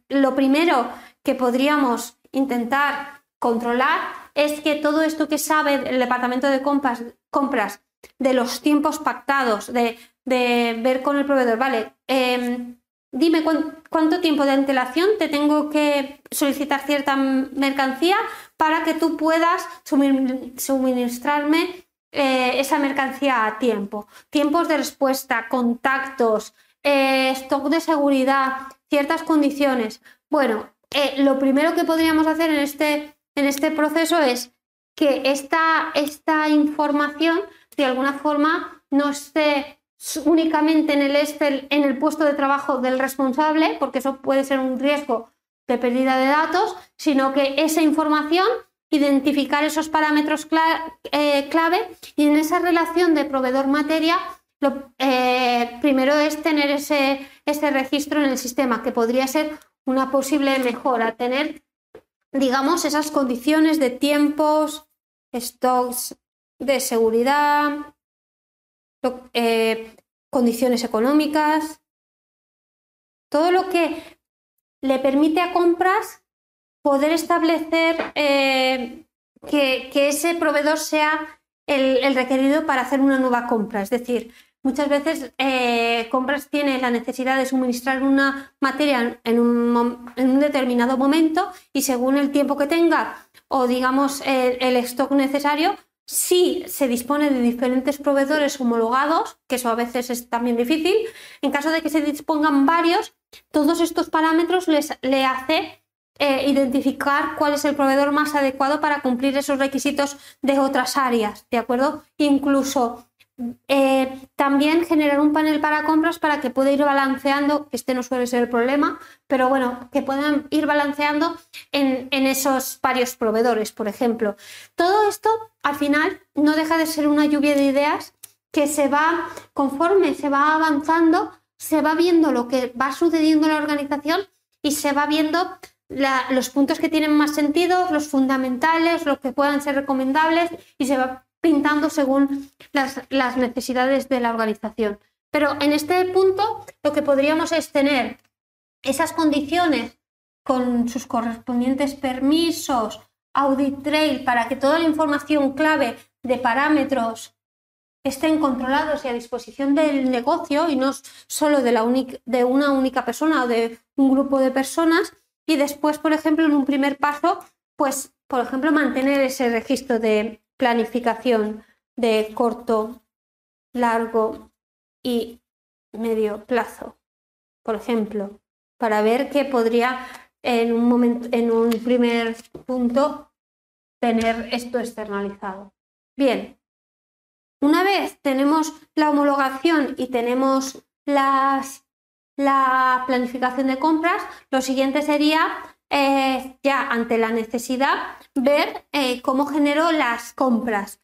lo primero que podríamos intentar controlar es que todo esto que sabe el departamento de compras, compras de los tiempos pactados, de, ver con el proveedor, vale, em, dime cuánto tiempo de antelación te tengo que solicitar cierta mercancía para que tú puedas suministrarme eh, esa mercancía a tiempo. Tiempos de respuesta, contactos, eh, stock de seguridad, ciertas condiciones. Bueno, eh, lo primero que podríamos hacer en este, en este proceso es que esta, esta información de alguna forma no esté únicamente en el Excel, en el puesto de trabajo del responsable, porque eso puede ser un riesgo de pérdida de datos, sino que esa información, identificar esos parámetros eh, clave y en esa relación de proveedor-materia lo eh, primero es tener ese, ese registro en el sistema, que podría ser una posible mejora, tener, digamos, esas condiciones de tiempos, stocks de seguridad, eh, condiciones económicas, todo lo que le permite a compras poder establecer eh, que, ese proveedor sea el, el, requerido para hacer una nueva compra. Es decir, Muchas veces eh, compras tiene la necesidad de suministrar una materia en un, determinado momento y según el tiempo que tenga o digamos el, stock necesario, si se dispone de diferentes proveedores homologados, que eso a veces es también difícil, en caso de que se dispongan varios, todos estos parámetros les, le hace eh, identificar cuál es el proveedor más adecuado para cumplir esos requisitos de otras áreas, ¿de acuerdo? Incluso eh, también generar un panel para compras para que pueda ir balanceando, este no suele ser el problema, pero bueno, que puedan ir balanceando en, esos varios proveedores, por ejemplo. Todo esto al final no deja de ser una lluvia de ideas que se va, conforme se va avanzando, se va viendo lo que va sucediendo en la organización y se va viendo los puntos que tienen más sentido, los fundamentales, los que puedan ser recomendables y se va pintando según las, necesidades de la organización. Pero en este punto lo que podríamos es tener esas condiciones con sus correspondientes permisos, audit trail, para que toda la información clave de parámetros estén controlados y a disposición del negocio y no solo de, una única persona o de un grupo de personas. Y después, por ejemplo, en un primer paso, pues, por ejemplo, mantener ese registro de, planificación de corto, largo y medio plazo, por ejemplo, para ver qué podría en un momento, en un primer punto, tener esto externalizado. Bien, una vez tenemos la homologación y tenemos la planificación de compras, lo siguiente sería ya ante la necesidad ver eh, cómo genero las compras.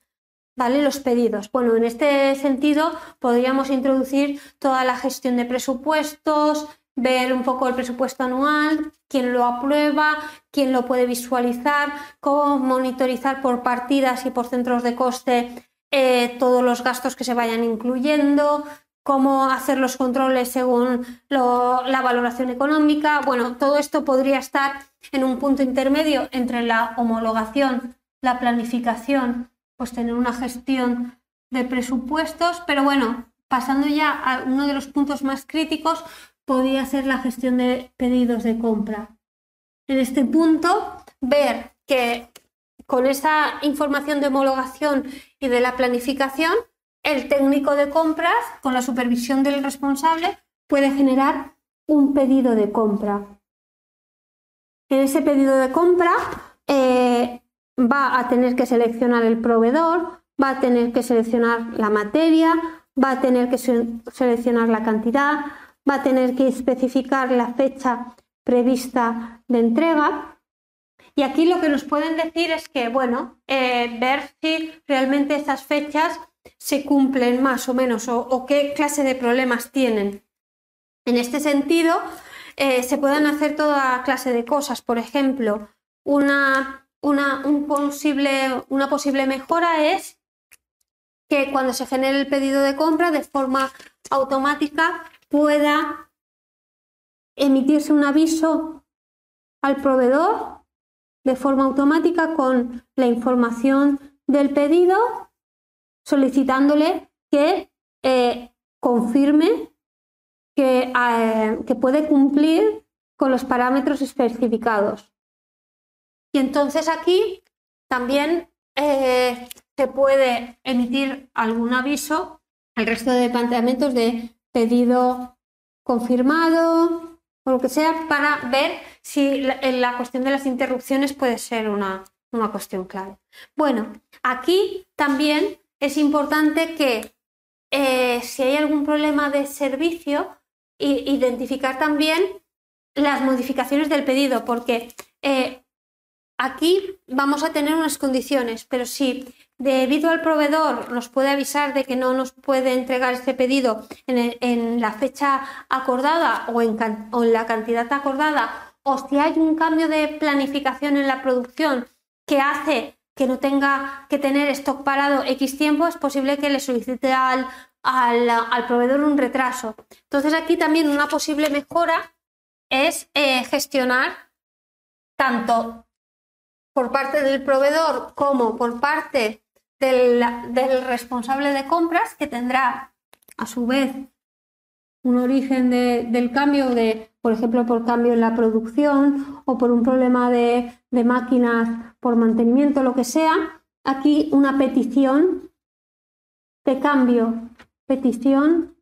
¿Vale? Los pedidos. Bueno, en este sentido podríamos introducir toda la gestión de presupuestos, ver un poco el presupuesto anual, quién lo aprueba, quién lo puede visualizar, cómo monitorizar por partidas y por centros de coste eh, todos los gastos que se vayan incluyendo, cómo hacer los controles según la valoración económica. Bueno, todo esto podría estar en un punto intermedio entre la homologación, la planificación, pues tener una gestión de presupuestos, pero bueno, pasando ya a uno de los puntos más críticos, podría ser la gestión de pedidos de compra. En este punto, ver que con esa información de homologación y de la planificación, el técnico de compras, con la supervisión del responsable, puede generar un pedido de compra. En ese pedido de compra eh, va a tener que seleccionar el proveedor, va a tener que seleccionar la materia, va a tener que seleccionar la cantidad, va a tener que especificar la fecha prevista de entrega. Y aquí lo que nos pueden decir es que, bueno, eh, ver si realmente estas fechas se cumplen más o menos o, qué clase de problemas tienen. En este sentido, eh, se pueden hacer toda clase de cosas. Por ejemplo, una, una, un posible, una posible mejora es que cuando se genere el pedido de compra de forma automática pueda emitirse un aviso al proveedor de forma automática con la información del pedido solicitándole que eh, confirme que, eh, que, puede cumplir con los parámetros especificados. Y entonces aquí también eh, se puede emitir algún aviso al resto de planteamientos de pedido confirmado o lo que sea para ver si la, cuestión de las interrupciones puede ser una, una cuestión clave. Bueno, aquí también es importante que eh, si hay algún problema de servicio, identificar también las modificaciones del pedido, porque eh, aquí vamos a tener unas condiciones, pero si debido al proveedor nos puede avisar de que no nos puede entregar este pedido en, la fecha acordada o en, la cantidad acordada, o si hay un cambio de planificación en la producción que hace que no tenga que tener stock parado X tiempo, es posible que le solicite al, proveedor un retraso. Entonces aquí también una posible mejora es eh, gestionar tanto por parte del proveedor como por parte del, responsable de compras, que tendrá a su vez un origen del cambio de, por ejemplo, por cambio en la producción o por un problema de, de máquinas por mantenimiento, lo que sea, aquí una petición de cambio, petición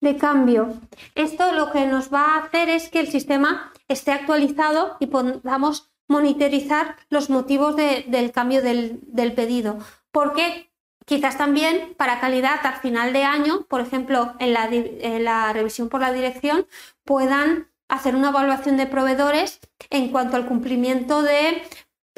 de cambio. Esto lo que nos va a hacer es que el sistema esté actualizado y podamos monitorizar los motivos del cambio del, pedido porque quizás también para calidad al final de año, por ejemplo, en la, revisión por la dirección, puedan hacer una evaluación de proveedores en cuanto al cumplimiento de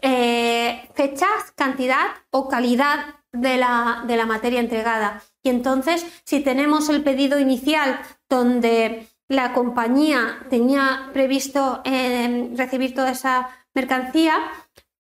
eh, fechas, cantidad o calidad de la, de la, materia entregada. Y entonces, si tenemos el pedido inicial donde la compañía tenía previsto eh, recibir toda esa mercancía,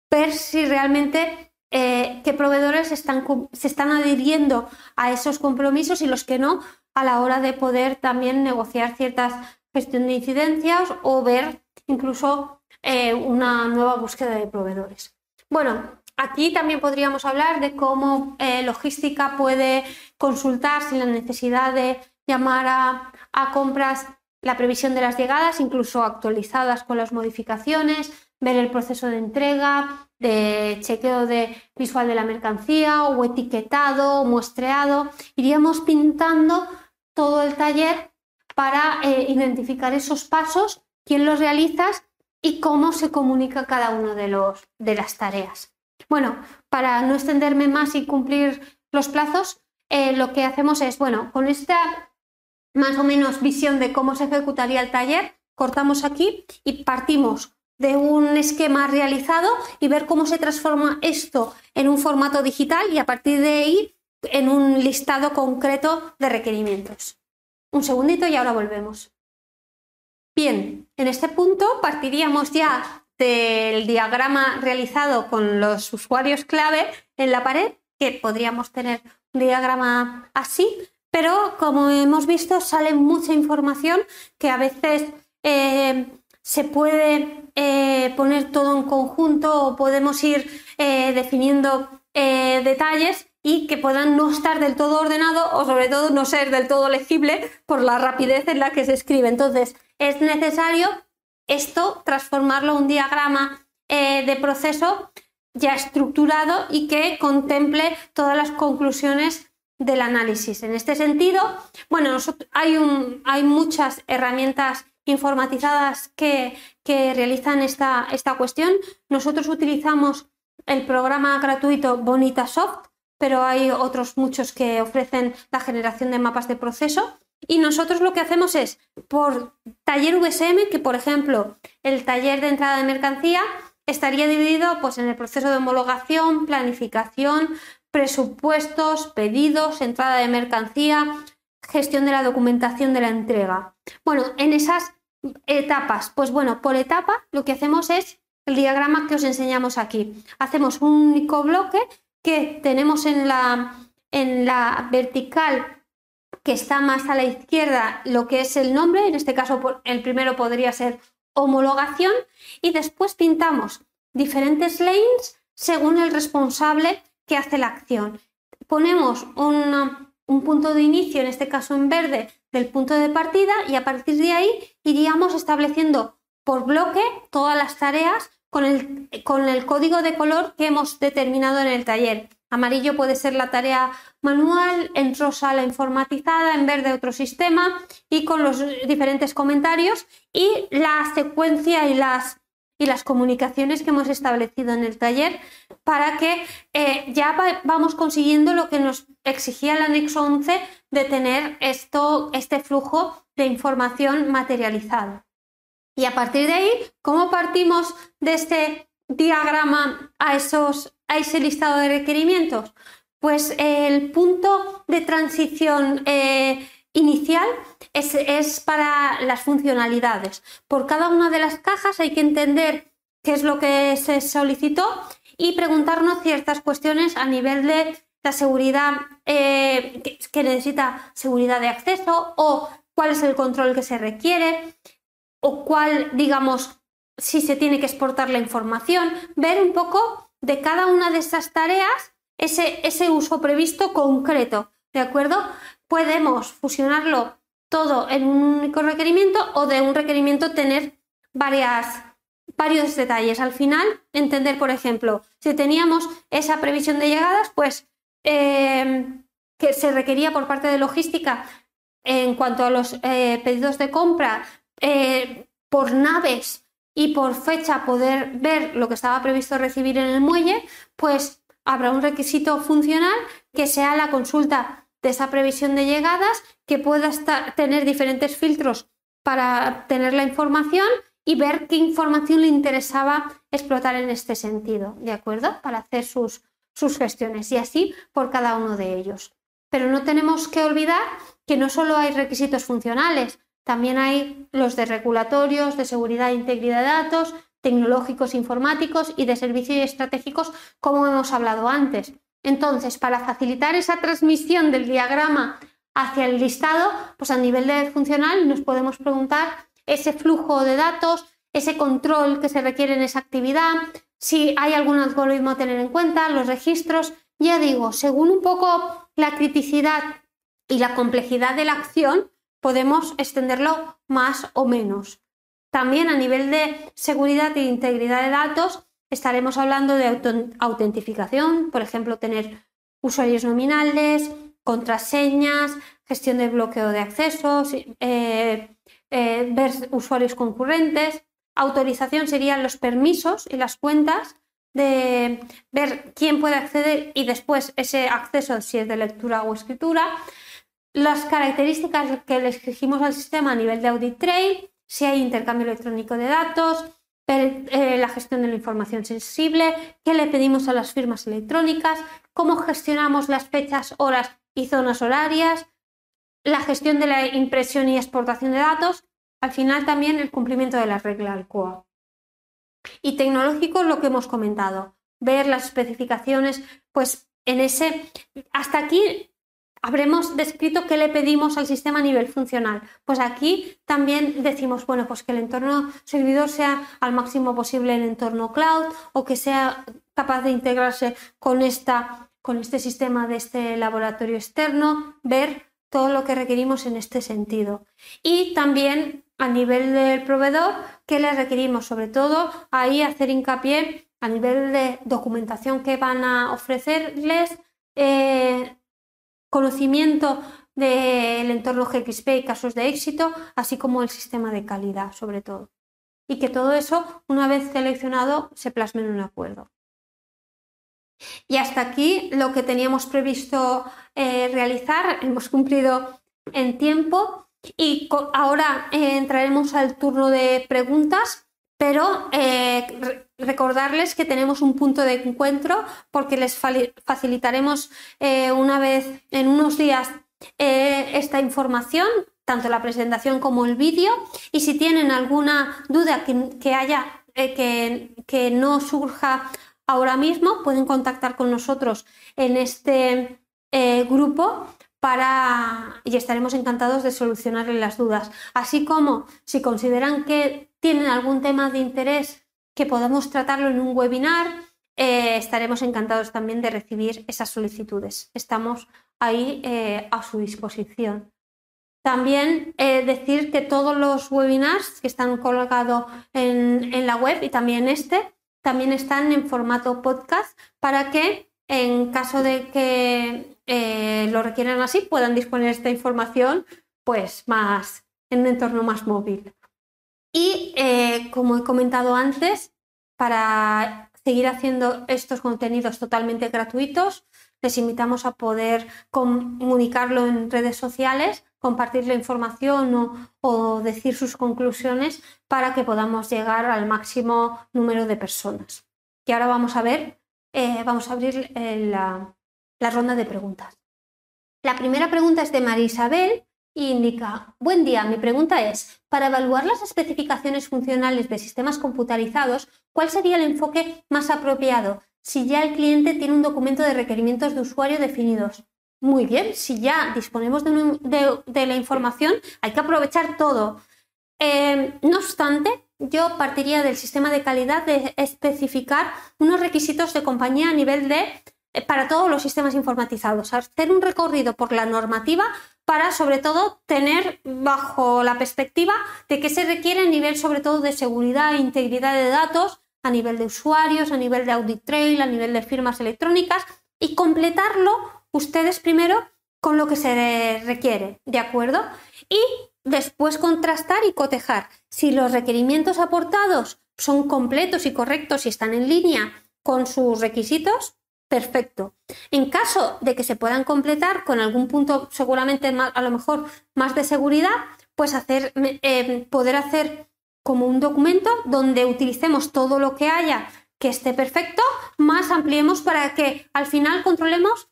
ver si realmente eh, qué proveedores están, se están adhiriendo a esos compromisos y los que no a la hora de poder también negociar ciertas gestión de incidencias o ver incluso eh, una nueva búsqueda de proveedores. Bueno, aquí también podríamos hablar de cómo eh, logística puede consultar sin la necesidad de llamar a, a compras la previsión de las llegadas, incluso actualizadas con las modificaciones, ver el proceso de entrega, de chequeo de visual de la mercancía o etiquetado o muestreado. Iríamos pintando todo el taller para eh, identificar esos pasos, quién los realiza y cómo se comunica cada uno de, de las tareas. Bueno, para no extenderme más y cumplir los plazos, eh, lo que hacemos es, bueno, con esta más o menos visión de cómo se ejecutaría el taller, cortamos aquí y partimos de un esquema realizado y ver cómo se transforma esto en un formato digital y a partir de ahí en un listado concreto de requerimientos. Un segundito y ahora volvemos. Bien, en este punto partiríamos ya del diagrama realizado con los usuarios clave en la pared, que podríamos tener un diagrama así, pero como hemos visto sale mucha información que a veces eh, se puede eh, poner todo en conjunto o podemos ir eh, definiendo detalles y que puedan no estar del todo ordenado o sobre todo no ser del todo legible por la rapidez en la que se escribe. Entonces, es necesario esto transformarlo en un diagrama eh, de proceso ya estructurado y que contemple todas las conclusiones del análisis. En este sentido, bueno, hay, hay muchas herramientas informatizadas que, realizan esta, esta, cuestión. Nosotros utilizamos el programa gratuito Bonitasoft, pero hay otros muchos que ofrecen la generación de mapas de proceso. Y nosotros lo que hacemos es, por taller VSM, que por ejemplo el taller de entrada de mercancía estaría dividido pues, en el proceso de homologación, planificación, presupuestos, pedidos, entrada de mercancía, gestión de la documentación de la entrega. Bueno, en esas etapas, pues bueno, por etapa lo que hacemos es el diagrama que os enseñamos aquí. Hacemos un único bloque que tenemos en la, en la vertical que está más a la izquierda lo que es el nombre, en este caso el primero podría ser homologación, y después pintamos diferentes lanes según el responsable que hace la acción. Ponemos un, punto de inicio, en este caso en verde, del punto de partida y a partir de ahí iríamos estableciendo por bloque todas las tareas con el, con el código de color que hemos determinado en el taller. Amarillo puede ser la tarea manual, en rosa la informatizada, en verde otro sistema y con los diferentes comentarios y la secuencia y las, y las comunicaciones que hemos establecido en el taller para que eh, ya vamos consiguiendo lo que nos exigía el anexo 11 de tener esto, este flujo de información materializado. Y a partir de ahí, ¿cómo partimos de este diagrama a, esos, a ese listado de requerimientos? Pues el punto de transición eh, inicial es, para las funcionalidades. Por cada una de las cajas hay que entender qué es lo que se solicitó y preguntarnos ciertas cuestiones a nivel de la seguridad eh, que necesita seguridad de acceso o cuál es el control que se requiere o cuál, digamos, si se tiene que exportar la información, ver un poco de cada una de estas tareas ese, ese uso previsto concreto, ¿de acuerdo? Podemos fusionarlo todo en un único requerimiento o de un requerimiento tener varias, varios detalles. Al final, entender, por ejemplo, si teníamos esa previsión de llegadas, pues eh, se requería por parte de logística en cuanto a los eh, pedidos de compra eh, por naves y por fecha poder ver lo que estaba previsto recibir en el muelle, pues habrá un requisito funcional que sea la consulta de esa previsión de llegadas, que pueda tener diferentes filtros para tener la información y ver qué información le interesaba explotar en este sentido, ¿de acuerdo? Para hacer sus, sus gestiones y así por cada uno de ellos. Pero no tenemos que olvidar que no solo hay requisitos funcionales, también hay los de regulatorios, de seguridad e integridad de datos, tecnológicos, informáticos y de servicios estratégicos, como hemos hablado antes. Entonces, para facilitar esa transmisión del diagrama hacia el listado, pues a nivel de funcional nos podemos preguntar ese flujo de datos, ese control que se requiere en esa actividad, si hay algún algoritmo a tener en cuenta, los registros. Ya digo, según un poco la criticidad y la complejidad de la acción, podemos extenderlo más o menos. También a nivel de seguridad e integridad de datos, estaremos hablando de autentificación, por ejemplo, tener usuarios nominales, contraseñas, gestión de bloqueo de accesos, eh, eh, ver usuarios concurrentes. Autorización serían los permisos y las cuentas de ver quién puede acceder y después ese acceso si es de lectura o escritura. Las características que le exigimos al sistema a nivel de audit trail, si hay intercambio electrónico de datos, eh, la gestión de la información sensible, qué le pedimos a las firmas electrónicas, cómo gestionamos las fechas, horas y zonas horarias, la gestión de la impresión y exportación de datos, al final también el cumplimiento de las reglas COA. Y tecnológico, lo que hemos comentado, ver las especificaciones, pues en ese, hasta aquí habremos descrito qué le pedimos al sistema a nivel funcional. Pues aquí también decimos, bueno, pues que el entorno servidor sea al máximo posible el entorno cloud o que sea capaz de integrarse con, esta, con este sistema de este laboratorio externo, ver todo lo que requerimos en este sentido. Y también a nivel del proveedor, ¿qué le requerimos? Sobre todo ahí hacer hincapié a nivel de documentación que van a ofrecerles, eh, conocimiento del entorno GXP y casos de éxito, así como el sistema de calidad, sobre todo. Y que todo eso, una vez seleccionado, se plasme en un acuerdo. Y hasta aquí lo que teníamos previsto eh, realizar, hemos cumplido en tiempo y ahora eh, entraremos al turno de preguntas, pero eh, recordarles que tenemos un punto de encuentro porque les facilitaremos una vez en unos días esta información, tanto la presentación como el vídeo. Y si tienen alguna duda que, haya, eh, que, no surja ahora mismo, pueden contactar con nosotros en este grupo para y estaremos encantados de solucionarles las dudas. Así como si consideran que tienen algún tema de interés que podamos tratarlo en un webinar, eh, estaremos encantados también de recibir esas solicitudes. Estamos ahí eh, a su disposición. También eh, decir que todos los webinars que están colgados en, en, la web y también este, también están en formato podcast para que en caso de que lo requieran así puedan disponer de esta información pues más en un entorno más móvil. Y eh, como he comentado antes, para seguir haciendo estos contenidos totalmente gratuitos, les invitamos a poder comunicarlo en redes sociales, compartir la información o, decir sus conclusiones para que podamos llegar al máximo número de personas. Y ahora vamos a ver, eh, vamos a abrir eh, la, ronda de preguntas. La primera pregunta es de María Isabel indica, buen día, mi pregunta es, para evaluar las especificaciones funcionales de sistemas computarizados, ¿cuál sería el enfoque más apropiado si ya el cliente tiene un documento de requerimientos de usuario definidos? Muy bien, si ya disponemos de, la información, hay que aprovechar todo. Eh, no obstante, yo partiría del sistema de calidad de especificar unos requisitos de compañía a nivel de eh, para todos los sistemas informatizados, hacer un recorrido por la normativa para sobre todo tener bajo la perspectiva de que se requiere a nivel sobre todo de seguridad e integridad de datos, a nivel de usuarios, a nivel de audit trail, a nivel de firmas electrónicas y completarlo ustedes primero con lo que se requiere, ¿de acuerdo? Y después contrastar y cotejar si los requerimientos aportados son completos y correctos y están en línea con sus requisitos, perfecto. En caso de que se puedan completar con algún punto seguramente a lo mejor más de seguridad, pues hacer, eh, poder hacer como un documento donde utilicemos todo lo que haya que esté perfecto, más ampliemos para que al final controlemos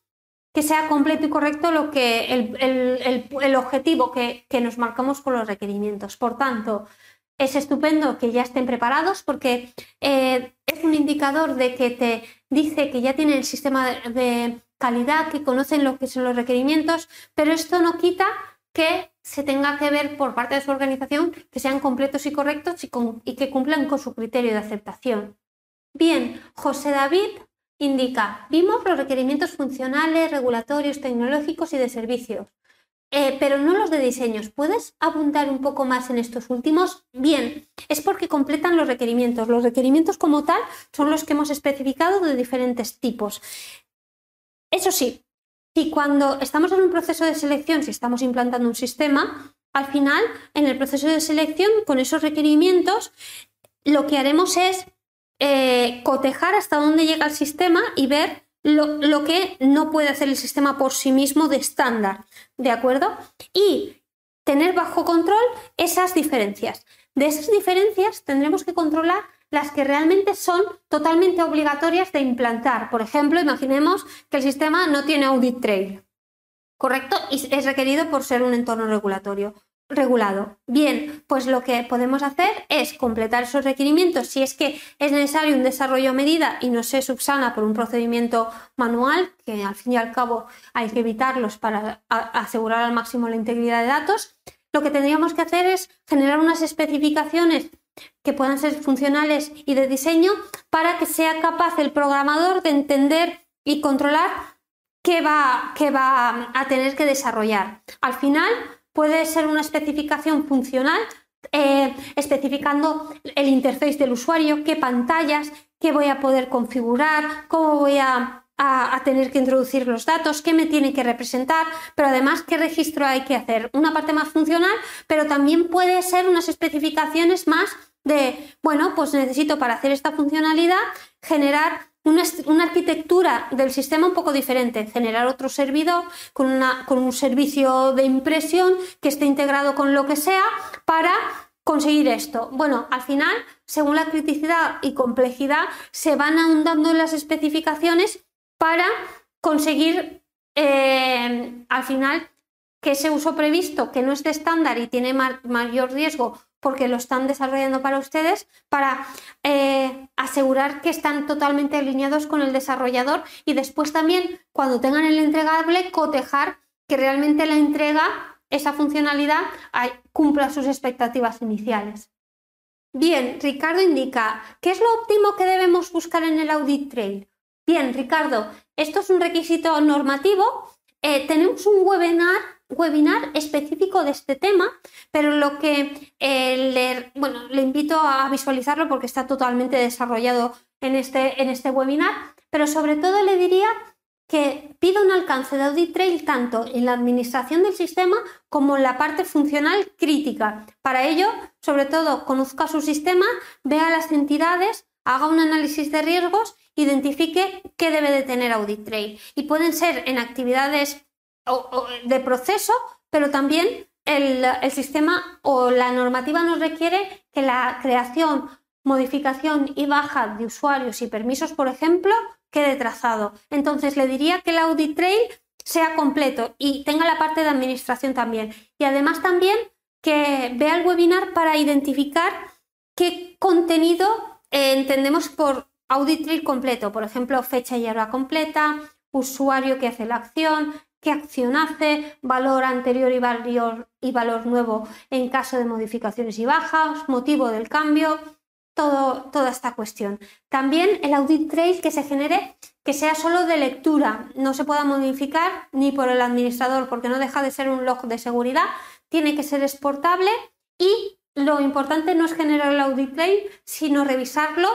que sea completo y correcto lo que el, objetivo que, nos marcamos con los requerimientos. Por tanto, es estupendo que ya estén preparados porque eh, es un indicador de que te dice que ya tienen el sistema de calidad, que conocen lo que son los requerimientos, pero esto no quita que se tenga que ver por parte de su organización que sean completos y correctos y, y que cumplan con su criterio de aceptación. Bien, José David indica, vimos los requerimientos funcionales, regulatorios, tecnológicos y de servicios. eh, pero no los de diseños. ¿Puedes abundar un poco más en estos últimos? Bien, es porque completan los requerimientos. Los requerimientos como tal son los que hemos especificado de diferentes tipos. Eso sí, si cuando estamos en un proceso de selección, si estamos implantando un sistema, al final, en el proceso de selección, con esos requerimientos, lo que haremos es eh, cotejar hasta dónde llega el sistema y ver lo, que no puede hacer el sistema por sí mismo de estándar, ¿de acuerdo? Y tener bajo control esas diferencias. De esas diferencias tendremos que controlar las que realmente son totalmente obligatorias de implantar. Por ejemplo, imaginemos que el sistema no tiene audit trail, ¿correcto? Y es requerido por ser un entorno regulatorio regulado. Bien, pues lo que podemos hacer es completar esos requerimientos si es que es necesario un desarrollo a medida y no se subsana por un procedimiento manual, que al fin y al cabo hay que evitarlos para asegurar al máximo la integridad de datos. Lo que tendríamos que hacer es generar unas especificaciones que puedan ser funcionales y de diseño para que sea capaz el programador de entender y controlar qué va, qué va a tener que desarrollar. Al final, puede ser una especificación funcional eh, especificando el interface del usuario, qué pantallas, qué voy a poder configurar, cómo voy a, tener que introducir los datos, qué me tiene que representar, pero además qué registro hay que hacer. Una parte más funcional, pero también puede ser unas especificaciones más de, bueno, pues necesito para hacer esta funcionalidad generar una, arquitectura del sistema un poco diferente, generar otro servidor con, con un servicio de impresión que esté integrado con lo que sea para conseguir esto. Bueno, al final, según la criticidad y complejidad, se van ahondando en las especificaciones para conseguir eh, al final que ese uso previsto, que no es de estándar y tiene mayor riesgo porque lo están desarrollando para ustedes, para eh, asegurar que están totalmente alineados con el desarrollador y después también, cuando tengan el entregable, cotejar que realmente la entrega, esa funcionalidad, cumpla sus expectativas iniciales. Bien, Ricardo indica, ¿qué es lo óptimo que debemos buscar en el audit trail? Bien, Ricardo, esto es un requisito normativo. Eh, tenemos un webinar webinar específico de este tema, pero lo que eh, le, bueno, le invito a visualizarlo porque está totalmente desarrollado en este, en este webinar, pero sobre todo le diría que pida un alcance de audit trail tanto en la administración del sistema como en la parte funcional crítica. Para ello, sobre todo, conozca su sistema, vea las entidades, haga un análisis de riesgos, identifique qué debe de tener audit trail. Y pueden ser en actividades de proceso, pero también el, sistema o la normativa nos requiere que la creación, modificación y baja de usuarios y permisos, por ejemplo, quede trazado. Entonces le diría que el audit trail sea completo y tenga la parte de administración también. Y además también que vea el webinar para identificar qué contenido eh, entendemos por audit trail completo, por ejemplo, fecha y hora completa, usuario que hace la acción, qué acción hace, valor anterior y valor, y valor nuevo en caso de modificaciones y bajas, motivo del cambio, todo, toda esta cuestión. También el audit trail que se genere que sea solo de lectura, no se pueda modificar ni por el administrador porque no deja de ser un log de seguridad, tiene que ser exportable y lo importante no es generar el audit trail, sino revisarlo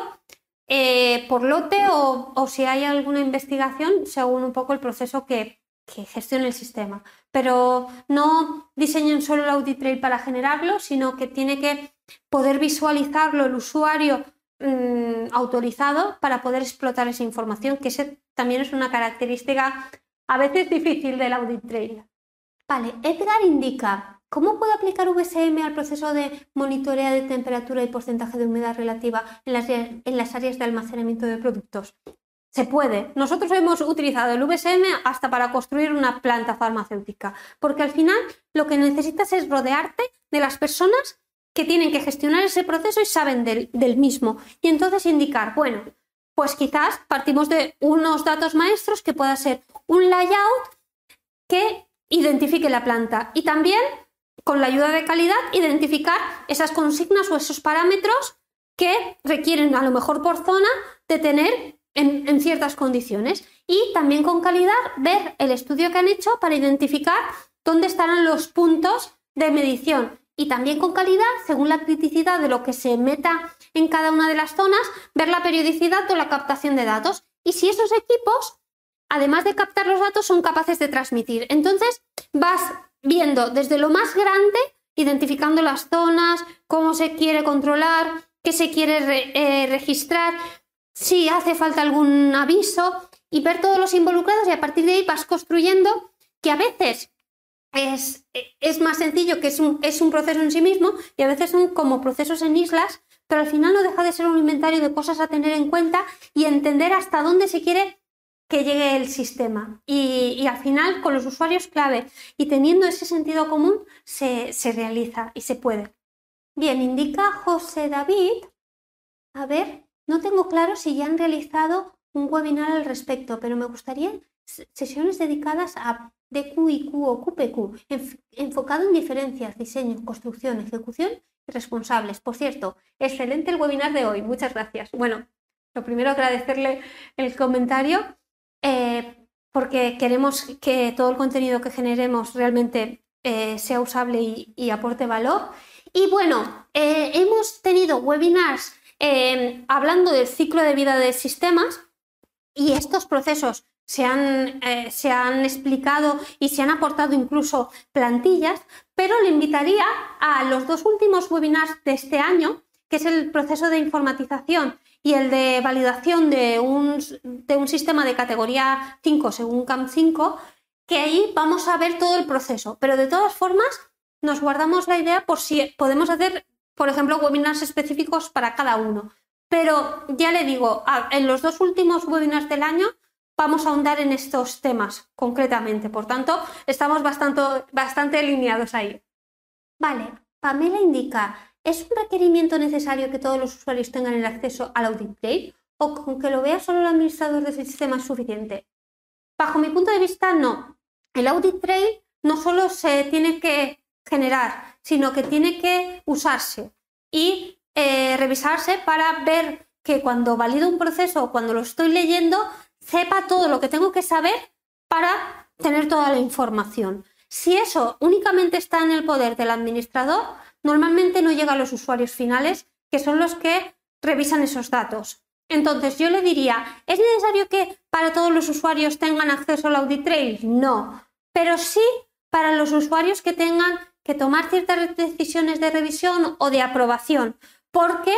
eh, por lote o, o si hay alguna investigación según un poco el proceso que, que gestione el sistema. Pero no diseñen solo el audit trail para generarlo, sino que tiene que poder visualizarlo el usuario mm, autorizado para poder explotar esa información, que también es una característica a veces difícil del audit trail. Vale, Edgar indica, ¿cómo puedo aplicar VSM al proceso de monitoreo de temperatura y porcentaje de humedad relativa en las, en las áreas de almacenamiento de productos? Se puede. Nosotros hemos utilizado el VSM hasta para construir una planta farmacéutica, porque al final lo que necesitas es rodearte de las personas que tienen que gestionar ese proceso y saben del, mismo. Y entonces indicar, bueno, pues quizás partimos de unos datos maestros que pueda ser un layout que identifique la planta y también con la ayuda de calidad identificar esas consignas o esos parámetros que requieren a lo mejor por zona de tener en, ciertas condiciones. Y también con calidad ver el estudio que han hecho para identificar dónde estarán los puntos de medición. Y también con calidad, según la criticidad de lo que se meta en cada una de las zonas, ver la periodicidad de la captación de datos. Y si esos equipos, además de captar los datos, son capaces de transmitir. Entonces, vas viendo desde lo más grande, identificando las zonas, cómo se quiere controlar, qué se quiere eh, registrar, si hace falta algún aviso y ver todos los involucrados y a partir de ahí vas construyendo que a veces es, es más sencillo, que es un, es un, proceso en sí mismo y a veces son como procesos en islas, pero al final no deja de ser un inventario de cosas a tener en cuenta y entender hasta dónde se quiere que llegue el sistema. Y, al final, con los usuarios clave y teniendo ese sentido común, se, se realiza y se puede. Bien, indica José David. A ver, no tengo claro si ya han realizado un webinar al respecto, pero me gustaría sesiones dedicadas a DQ, o QPQ, enfocado en diferencias, diseño, construcción, ejecución responsables. Por cierto, excelente el webinar de hoy, muchas gracias. Bueno, lo primero agradecerle el comentario eh, porque queremos que todo el contenido que generemos realmente eh, sea usable y, aporte valor. Y bueno, eh, hemos tenido webinars hablando del ciclo de vida de sistemas y estos procesos se han, se han, explicado y se han aportado incluso plantillas, pero le invitaría a los dos últimos webinars de este año, que es el proceso de informatización y el de validación de un, de un sistema de categoría 5 según CAM 5, que ahí vamos a ver todo el proceso. Pero de todas formas, nos guardamos la idea por si podemos hacer, por ejemplo, webinars específicos para cada uno. Pero ya le digo, en los dos últimos webinars del año vamos a ahondar en estos temas concretamente. Por tanto, estamos bastante, bastante alineados ahí. Vale, Pamela indica, ¿Es un requerimiento necesario que todos los usuarios tengan el acceso al audit trail o con que lo vea solo el administrador del sistema es suficiente? Bajo mi punto de vista, no. El audit trail no solo se tiene que generar, sino que tiene que usarse y eh, revisarse para ver que cuando valido un proceso o cuando lo estoy leyendo, sepa todo lo que tengo que saber para tener toda la información. Si eso únicamente está en el poder del administrador, normalmente no llega a los usuarios finales, que son los que revisan esos datos. Entonces, yo le diría, ¿es necesario que para todos los usuarios tengan acceso al audit trail? No, pero sí para los usuarios que tengan que tomar ciertas decisiones de revisión o de aprobación, porque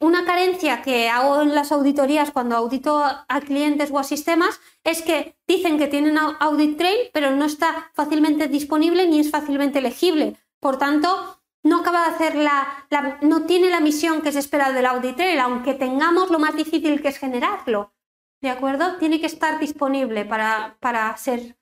una carencia que hago en las auditorías cuando audito a clientes o a sistemas es que dicen que tienen audit trail, pero no está fácilmente disponible ni es fácilmente legible. Por tanto, no acaba de hacer la, no tiene la misión que se espera del audit trail, aunque tengamos lo más difícil que es generarlo. ¿De acuerdo? Tiene que estar disponible para, para ser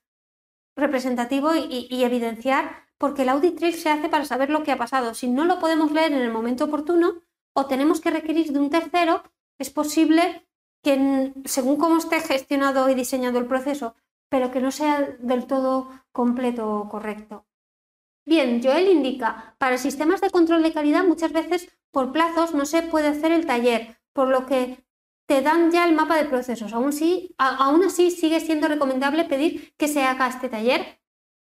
representativo y, y, evidenciar, porque el audit trail se hace para saber lo que ha pasado. Si no lo podemos leer en el momento oportuno o tenemos que requerir de un tercero, es posible que, según cómo esté gestionado y diseñado el proceso, pero que no sea del todo completo o correcto. Bien, Joel indica, para sistemas de control de calidad muchas veces por plazos no se puede hacer el taller, por lo que te dan ya el mapa de procesos. Aún, aún así sigue siendo recomendable pedir que se haga este taller.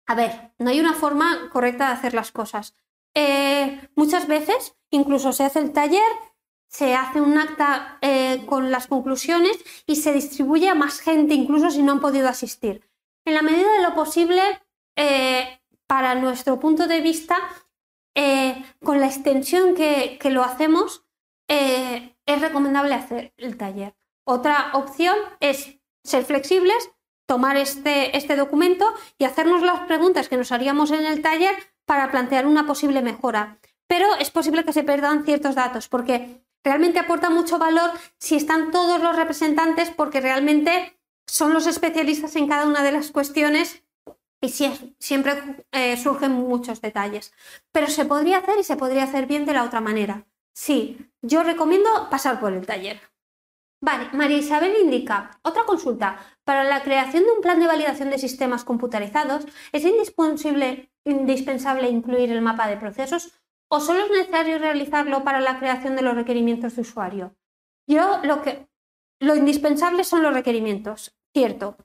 A ver, no hay una forma correcta de hacer las cosas. Eh, muchas veces incluso se hace el taller, se hace un acta eh, con las conclusiones y se distribuye a más gente, incluso si no han podido asistir. En la medida de lo posible, eh, para nuestro punto de vista, con la extensión que, lo hacemos, es recomendable hacer el taller. Otra opción es ser flexibles, tomar este, este documento y hacernos las preguntas que nos haríamos en el taller para plantear una posible mejora. Pero es posible que se pierdan ciertos datos porque realmente aporta mucho valor si están todos los representantes porque realmente son los especialistas en cada una de las cuestiones y siempre eh, surgen muchos detalles. Pero se podría hacer y se podría hacer bien de la otra manera. Sí, yo recomiendo pasar por el taller. Vale, María Isabel indica, otra consulta, para la creación de un plan de validación de sistemas computarizados, ¿es indispensable, incluir el mapa de procesos o solo es necesario realizarlo para la creación de los requerimientos de usuario? Yo lo que lo indispensable son los requerimientos, cierto,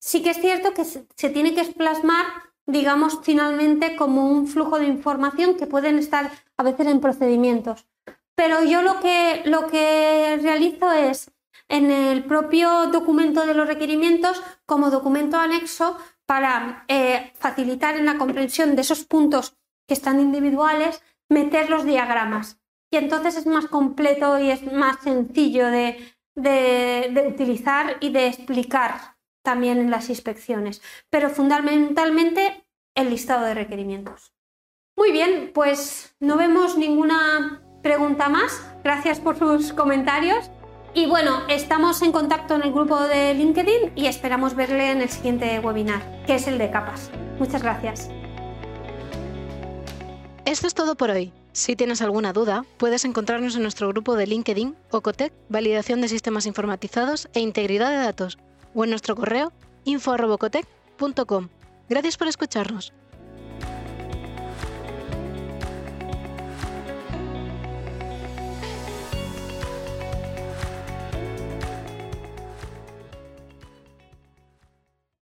Sí que es cierto que se, tiene que plasmar digamos, finalmente como un flujo de información que pueden estar a veces en procedimientos. Pero yo lo que, lo que realizo es en el propio documento de los requerimientos como documento anexo para eh, facilitar en la comprensión de esos puntos que están individuales, meter los diagramas. Y entonces es más completo y es más sencillo de, de utilizar y de explicar también en las inspecciones. Pero fundamentalmente el listado de requerimientos. Muy bien, pues no vemos ninguna pregunta más. Gracias por sus comentarios. Y bueno, estamos en contacto en el grupo de LinkedIn y esperamos verle en el siguiente webinar, que es el de capas. Muchas gracias. Esto es todo por hoy. Si tienes alguna duda, puedes encontrarnos en nuestro grupo de LinkedIn, Ocotec, Validación de Sistemas Informatizados e Integridad de Datos, o en nuestro correo info.ocotec.com. Gracias por escucharnos.